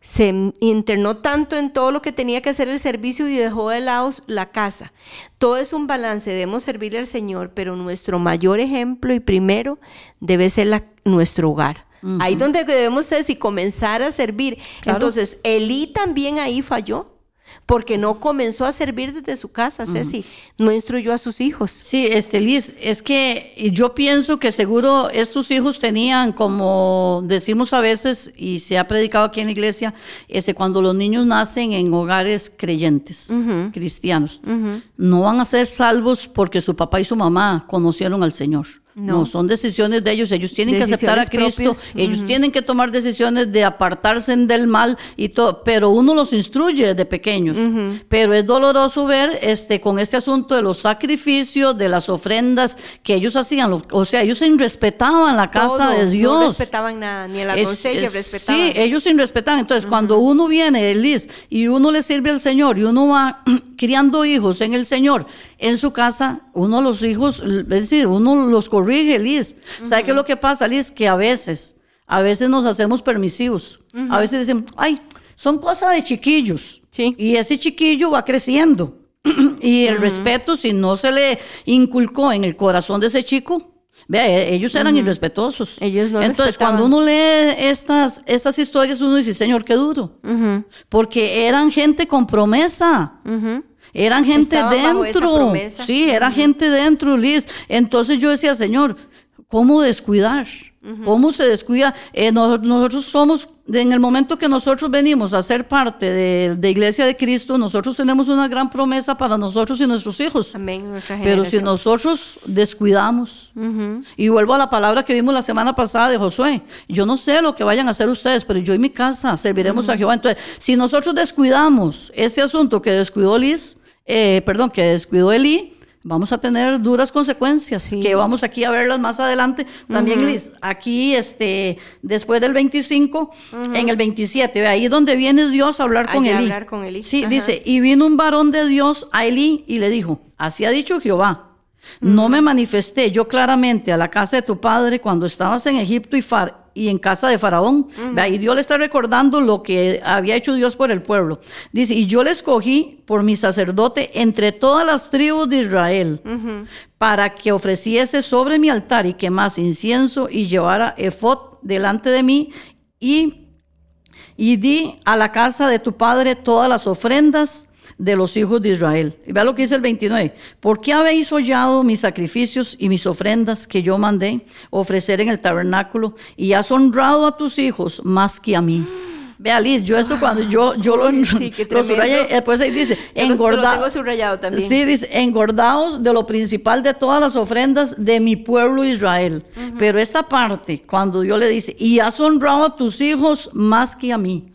se internó tanto en todo lo que tenía que hacer el servicio y dejó de lado la casa. Todo es un balance, debemos servirle al Señor, pero nuestro mayor ejemplo y primero debe ser la- nuestro hogar. Ahí donde debemos ser, si comenzar a servir. Claro. Entonces, Elí también ahí falló, porque no comenzó a servir desde su casa, Ceci. No instruyó a sus hijos. Sí, este Liz, es que yo pienso que seguro estos hijos tenían, como decimos a veces, y se ha predicado aquí en la iglesia, este, cuando los niños nacen en hogares creyentes, cristianos, no van a ser salvos porque su papá y su mamá conocieron al Señor. No. No. son decisiones de ellos. Ellos tienen que aceptar a Cristo. propias. Ellos tienen que tomar decisiones de apartarse del mal y todo. Pero uno los instruye desde pequeños. Pero es doloroso ver este con este asunto de los sacrificios, de las ofrendas que ellos hacían. O sea, ellos respetaban la casa Todo, de Dios. No respetaban nada, ni a la Es- doncella es- respetaban. Sí, ellos respetar. Entonces, cuando uno viene, Liz, y uno le sirve al Señor y uno va criando hijos en el Señor, en su casa, uno los hijos, es decir, uno los corrige, Liz. ¿Sabe qué es lo que pasa, Liz? Que a veces, a veces nos hacemos permisivos. A veces dicen, ay, son cosas de chiquillos. Sí. Y ese chiquillo va creciendo. y el respeto, si no se le inculcó en el corazón de ese chico, vea, e- ellos eran irrespetuosos. Ellos no Entonces, respetaban. cuando uno lee estas, estas historias, uno dice, Señor, qué duro. Porque eran gente con promesa. Eran gente Estaban dentro. Sí, era gente dentro, Liz. Entonces yo decía, Señor, ¿cómo descuidar? ¿Cómo se descuida? Eh, nos- nosotros somos, en el momento que nosotros venimos a ser parte de, de Iglesia de Cristo, nosotros tenemos una gran promesa para nosotros y nuestros hijos. Amén, nuestra Pero si nosotros descuidamos, y vuelvo a la palabra que vimos la semana pasada de Josué, yo no sé lo que vayan a hacer ustedes, pero yo y mi casa serviremos a Jehová. Entonces, si nosotros descuidamos este asunto que descuidó Liz, eh, perdón, que descuidó Eli, vamos a tener duras consecuencias, que vamos aquí a verlas más adelante. También, Liz, aquí, este, después del 25, en el 27, ve, ahí es donde viene Dios a hablar con hablar Elí. Sí, Ajá. dice, y vino un varón de Dios a Elí y le dijo, así ha dicho Jehová, no me manifesté yo claramente a la casa de tu padre cuando estabas en Egipto y, Far- y en casa de Faraón. Y Dios le está recordando lo que había hecho Dios por el pueblo. Dice, y yo le escogí por mi sacerdote entre todas las tribus de Israel, para que ofreciese sobre mi altar y quemase incienso y llevara efod delante de mí y y di a la casa de tu padre todas las ofrendas de los hijos de Israel. Y vea lo que dice el 29. ¿Por qué habéis hollado mis sacrificios y mis ofrendas que yo mandé ofrecer en el tabernáculo y has honrado a tus hijos más que a mí? Vea, Liz, yo esto cuando yo, yo lo, Sí, lo subrayé, después ahí dice, Yo lo- lo engorda- tengo subrayado también. Sí, dice, engordaos de lo principal de todas las ofrendas de mi pueblo Israel. Pero esta parte, cuando Dios le dice, y has honrado a tus hijos más que a mí.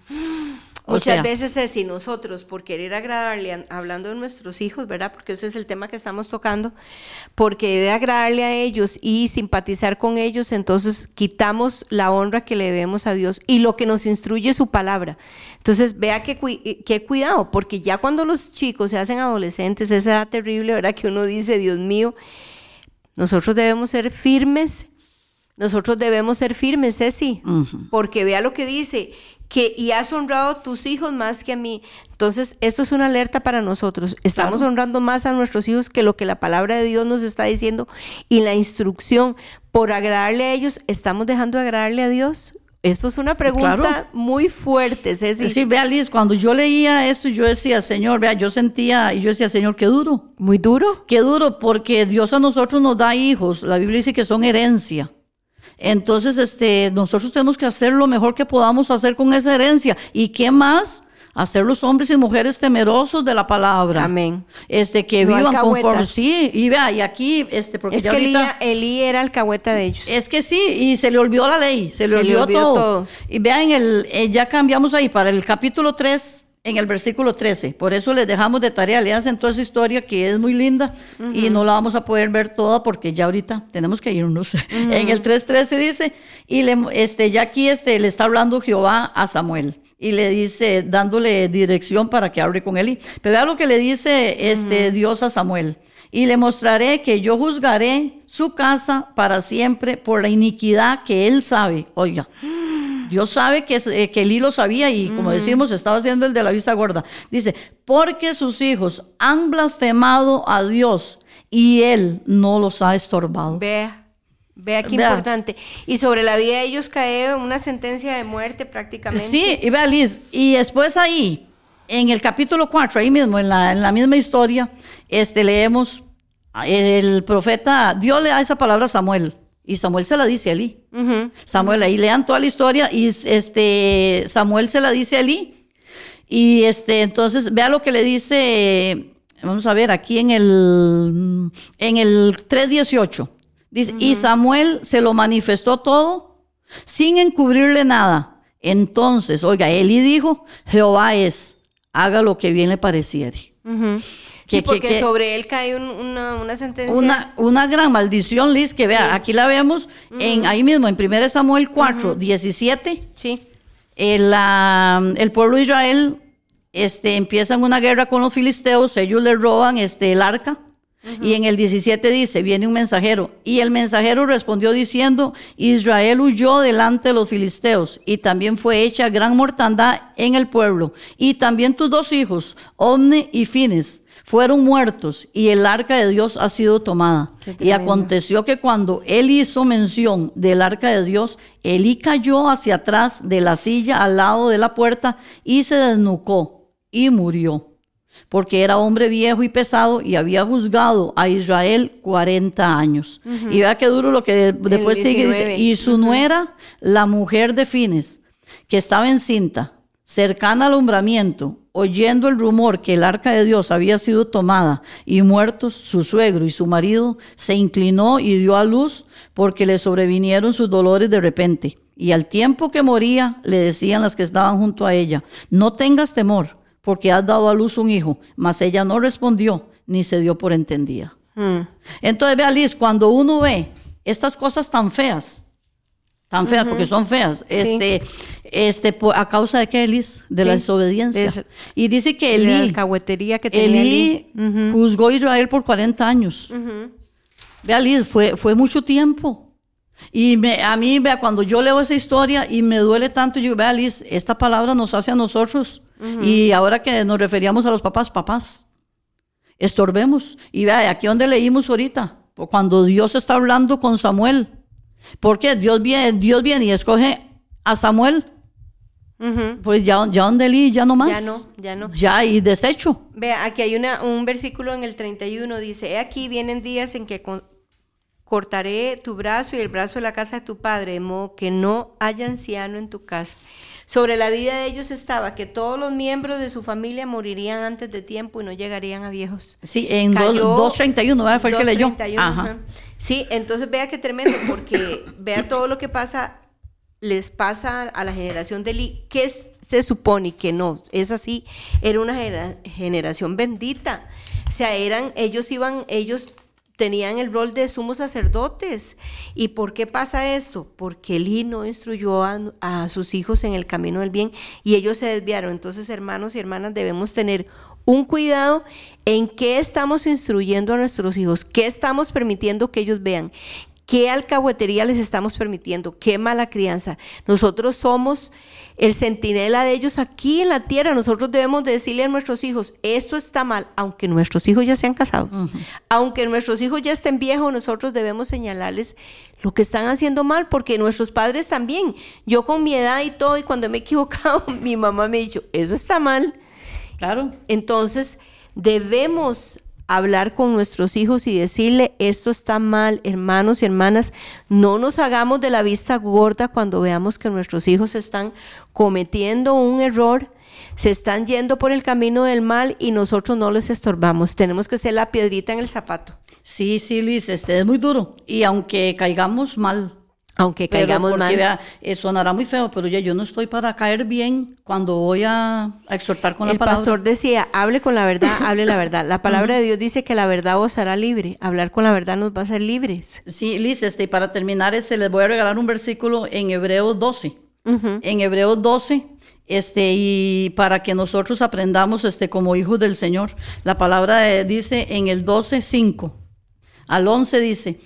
Muchas sea, veces es si nosotros, por querer agradarle, a- hablando de nuestros hijos, ¿verdad? Porque ese es el tema que estamos tocando, por querer agradarle a ellos y simpatizar con ellos, entonces quitamos la honra que le debemos a Dios y lo que nos instruye su palabra. Entonces, vea qué, cui- qué cuidado, porque ya cuando los chicos se hacen adolescentes, esa edad terrible, ¿verdad? Que uno dice, Dios mío, nosotros debemos ser firmes nosotros debemos ser firmes, Ceci, porque vea lo que dice, que y has honrado a tus hijos más que a mí. Entonces, esto es una alerta para nosotros. Estamos Claro. honrando más a nuestros hijos que lo que la palabra de Dios nos está diciendo y la instrucción por agradarle a ellos, ¿estamos dejando de agradarle a Dios? Esto es una pregunta Claro. muy fuerte, Ceci. sí, vea, Liz, cuando yo leía esto, yo decía, Señor, vea, yo sentía, y yo decía, Señor, qué duro. Muy duro. Qué duro, porque Dios a nosotros nos da hijos. La Biblia dice que son herencia. Entonces, este, nosotros tenemos que hacer lo mejor que podamos hacer con esa herencia. ¿Y qué más? Hacer los hombres y mujeres temerosos de la palabra. Amén. Este, que No vivan conforme. Sí, y vea, y aquí, este, porque Es ya que ahorita- Elí, Elí era alcahueta de ellos. es que sí, y se le olvidó la ley, se le Se le olvidó, olvidó todo. todo. Y vean, el, eh, ya cambiamos ahí para el capítulo 3, en el versículo 13. Por eso les dejamos de tarea, le hacen toda esa historia que es muy linda y no la vamos a poder ver toda porque ya ahorita tenemos que irnos. En el 3.13 dice, y le, este, ya aquí este, le está hablando Jehová a Samuel. Y le dice, dándole dirección para que hable con él. Y- Pero vea lo que le dice este Dios a Samuel. Y le mostraré que yo juzgaré su casa para siempre por la iniquidad que él sabe. Oiga, Dios sabe que, eh, que Elí lo sabía y como decimos, estaba haciendo el de la vista gorda. Dice, porque sus hijos han blasfemado a Dios y él no los ha estorbado. Vea, vea qué Vea. importante. Y sobre la vida de ellos cae una sentencia de muerte prácticamente. Sí, y vea Liz, y después ahí, en el capítulo 4, ahí mismo, en la, en la misma historia, este, leemos, el profeta, Dios le da esa palabra a Samuel, y Samuel se la dice a Elí. Samuel, ahí lean toda la historia y este Samuel se la dice a Elí. Y este, entonces, vea lo que le dice, vamos a ver, aquí en el, en el 3.18. Dice, y Samuel se lo manifestó todo sin encubrirle nada. Entonces, oiga, Eli dijo, Jehová es, haga lo que bien le pareciere. Que- Sí, que- porque que- sobre él cae un- una, una sentencia. Una, una gran maldición, Liz, que vea, aquí la vemos en, ahí mismo, en 1 Samuel 4, 17. Sí. El, ah, el pueblo de Israel este, empiezan una guerra con los filisteos, ellos le roban este, el arca. Y en el 17 dice, viene un mensajero. Y el mensajero respondió diciendo, Israel huyó delante de los filisteos y también fue hecha gran mortandad en el pueblo. Y también tus dos hijos, Omne y Fines, fueron muertos y el arca de Dios ha sido tomada. Y aconteció que cuando él hizo mención del arca de Dios, Elí cayó hacia atrás de la silla al lado de la puerta y se desnucó y murió, porque era hombre viejo y pesado y había juzgado a Israel 40 años. Y vea qué duro lo que de- después sigue, dice, 19. y su nuera, la mujer de Fines, que estaba encinta, cercana al alumbramiento, oyendo el rumor que el arca de Dios había sido tomada y muertos su suegro y su marido, se inclinó y dio a luz porque le sobrevinieron sus dolores de repente. Y al tiempo que moría, le decían las que estaban junto a ella, no tengas temor, porque has dado a luz un hijo. Mas ella no respondió, ni se dio por entendida. Mm. Entonces, vea, Liz, cuando uno ve estas cosas tan feas, tan feas, porque son feas, este, este, por- a causa de qué, Liz? De la desobediencia. de y dice que la Elí, alcahuetería que tenía Elí Elí. juzgó a Israel por 40 años. Vea, Liz, fue, fue mucho tiempo. Y me- a mí, vea, cuando yo leo esa historia y me duele tanto, yo digo, vea, Liz, esta palabra nos hace a nosotros. Y ahora que nos referíamos a los papás, papás, estorbemos. Y vea, aquí donde leímos ahorita, cuando Dios está hablando con Samuel. Porque Dios viene, Dios viene y escoge a Samuel, pues ya, ya donde Eli, ya no más. Ya no, ya no. Ya, y desecho. Vea, aquí hay una, un versículo en el 31, dice, he aquí vienen días en que con- cortaré tu brazo y el brazo de la casa de tu padre, de modo que no haya anciano en tu casa. Sobre la vida de ellos estaba que todos los miembros de su familia morirían antes de tiempo y no llegarían a viejos. Sí, en dos- Cayó 2.31, ¿verdad? Fue el que leyó. 2.31, Ajá. Sí, entonces vea qué tremendo, porque vea todo lo que pasa, les pasa a la generación de Eli, que es- se supone que no, es así, era una genera- generación bendita. O sea, eran, ellos iban, ellos tenían el rol de sumos sacerdotes. ¿Y por qué pasa esto? Porque Eli no instruyó a, a sus hijos en el camino del bien y ellos se desviaron. Entonces, hermanos y hermanas, debemos tener un cuidado en qué estamos instruyendo a nuestros hijos, qué estamos permitiendo que ellos vean, qué alcahuetería les estamos permitiendo, qué mala crianza. Nosotros somos el centinela de ellos aquí en la tierra. Nosotros debemos de decirle a nuestros hijos, esto está mal, aunque nuestros hijos ya sean casados, aunque nuestros hijos ya estén viejos, nosotros debemos señalarles lo que están haciendo mal, porque nuestros padres también. Yo con mi edad y todo, y cuando me he equivocado, mi mamá me ha dicho, eso está mal. Claro. Entonces, debemos hablar con nuestros hijos y decirle, esto está mal, hermanos y hermanas, no nos hagamos de la vista gorda cuando veamos que nuestros hijos están cometiendo un error, se están yendo por el camino del mal y nosotros no les estorbamos. Tenemos que ser la piedrita en el zapato, Sí, sí, Liz, este es muy duro. Y aunque caigamos mal, aunque pero caigamos porque, mal. vea, eh, sonará muy feo, pero ya yo no estoy para caer bien cuando voy a, a exhortar con el la palabra. pastor decía, hable con la verdad, hable la verdad. La palabra de Dios dice que la verdad os hará libre. Hablar con la verdad nos va a hacer libres. Sí, Liz, este, y para terminar, este, les voy a regalar un versículo en Hebreos 12. En Hebreos 12, este, y para que nosotros aprendamos este, como hijos del Señor. La palabra eh, dice en el 12, 5 al 11 dice,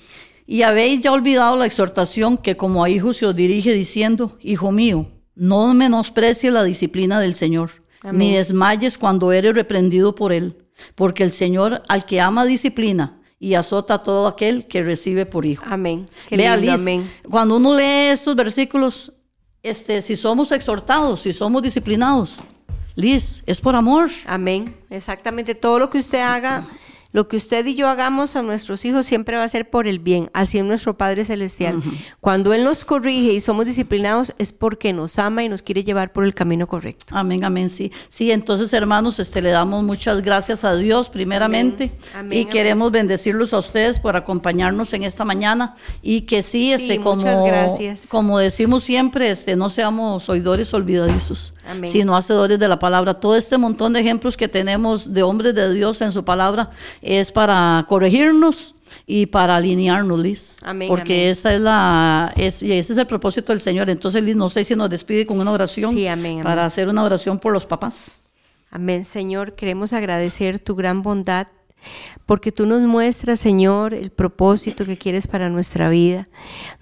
y habéis ya olvidado la exhortación que como a hijos se os dirige diciendo, Hijo mío, no menosprecies la disciplina del Señor, Amén. ni desmayes cuando eres reprendido por él, porque el Señor al que ama disciplina y azota a todo aquel que recibe por hijo. Amén. Qué lindo, Liz, amén. cuando uno lee estos versículos, este, si somos exhortados, si somos disciplinados, Liz, es por amor. Amén. Exactamente. Todo lo que usted haga Lo que usted y yo hagamos a nuestros hijos siempre va a ser por el bien, así es nuestro Padre Celestial. Cuando Él nos corrige y somos disciplinados es porque nos ama y nos quiere llevar por el camino correcto. Amén, amén, sí. Sí, entonces hermanos, este, le damos muchas gracias a Dios primeramente y queremos bendecirlos a ustedes por acompañarnos en esta mañana y que sí, este, como, como decimos siempre, este, no seamos oidores olvidadizos, sino hacedores de la palabra. Todo este montón de ejemplos que tenemos de hombres de Dios en su palabra es para corregirnos y para alinearnos, Liz. Amén, porque esa es la es, ese es el propósito del Señor. Entonces, Liz, no sé si nos despide con una oración sí, amén, para hacer una oración por los papás. Amén, Señor, queremos agradecer tu gran bondad porque tú nos muestras, Señor, el propósito que quieres para nuestra vida.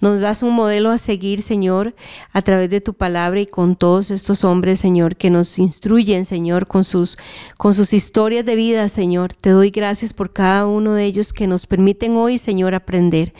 Nos das un modelo a seguir, Señor, a través de tu palabra y con todos estos hombres, Señor, que nos instruyen, Señor, con sus, con sus historias de vida, Señor. Te doy gracias por cada uno de ellos que nos permiten hoy, Señor, aprender.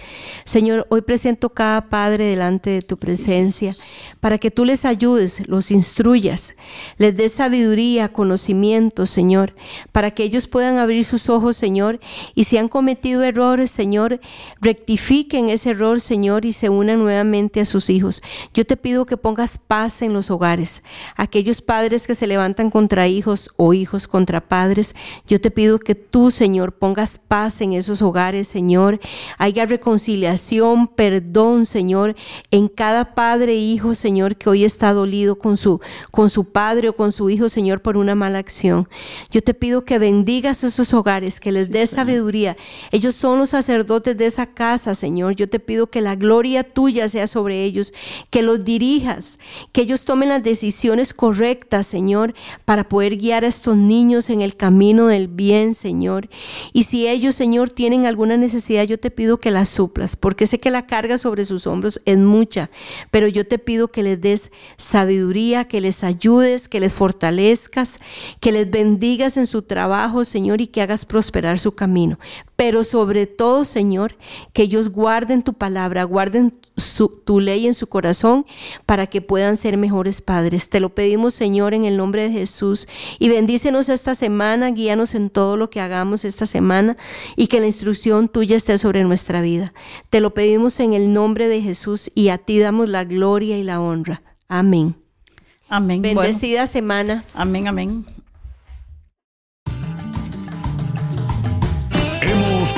Señor, hoy presento cada padre delante de tu presencia para que tú les ayudes, los instruyas, les des sabiduría, conocimiento, Señor, para que ellos puedan abrir sus ojos, Señor, y si han cometido errores, Señor, rectifiquen ese error, Señor, y se unan nuevamente a sus hijos. Yo te pido que pongas paz en los hogares. Aquellos padres que se levantan contra hijos o hijos contra padres, yo te pido que tú, Señor, pongas paz en esos hogares, Señor. Haya reconciliación, perdón, Señor, en cada padre e hijo, Señor, que hoy está dolido con su, con su padre o con su hijo, Señor, por una mala acción. Yo te pido que bendigas esos hogares, que les des sabiduría. Ellos son los sacerdotes de esa casa, Señor. Yo te pido que la gloria tuya sea sobre ellos, que los dirijas, que ellos tomen las decisiones correctas, Señor, para poder guiar a estos niños en el camino del bien, Señor. Y si ellos, Señor, tienen alguna necesidad, yo te pido que la suplas, porque sé que la carga sobre sus hombros es mucha, pero yo te pido que les des sabiduría, que les ayudes, que les fortalezcas, que les bendigas en su trabajo, Señor, y que hagas prosperar su camino. Pero sobre todo, Señor, que ellos guarden tu palabra, guarden tu ley en su corazón para que puedan ser mejores padres. Te lo pedimos, Señor, en el nombre de Jesús. Y bendícenos esta semana, guíanos en todo lo que hagamos esta semana y que la instrucción tuya esté sobre nuestra vida. Te lo pedimos en el nombre de Jesús y a ti damos la gloria y la honra. Amén. Amén. Bendecida semana. Amén, amén.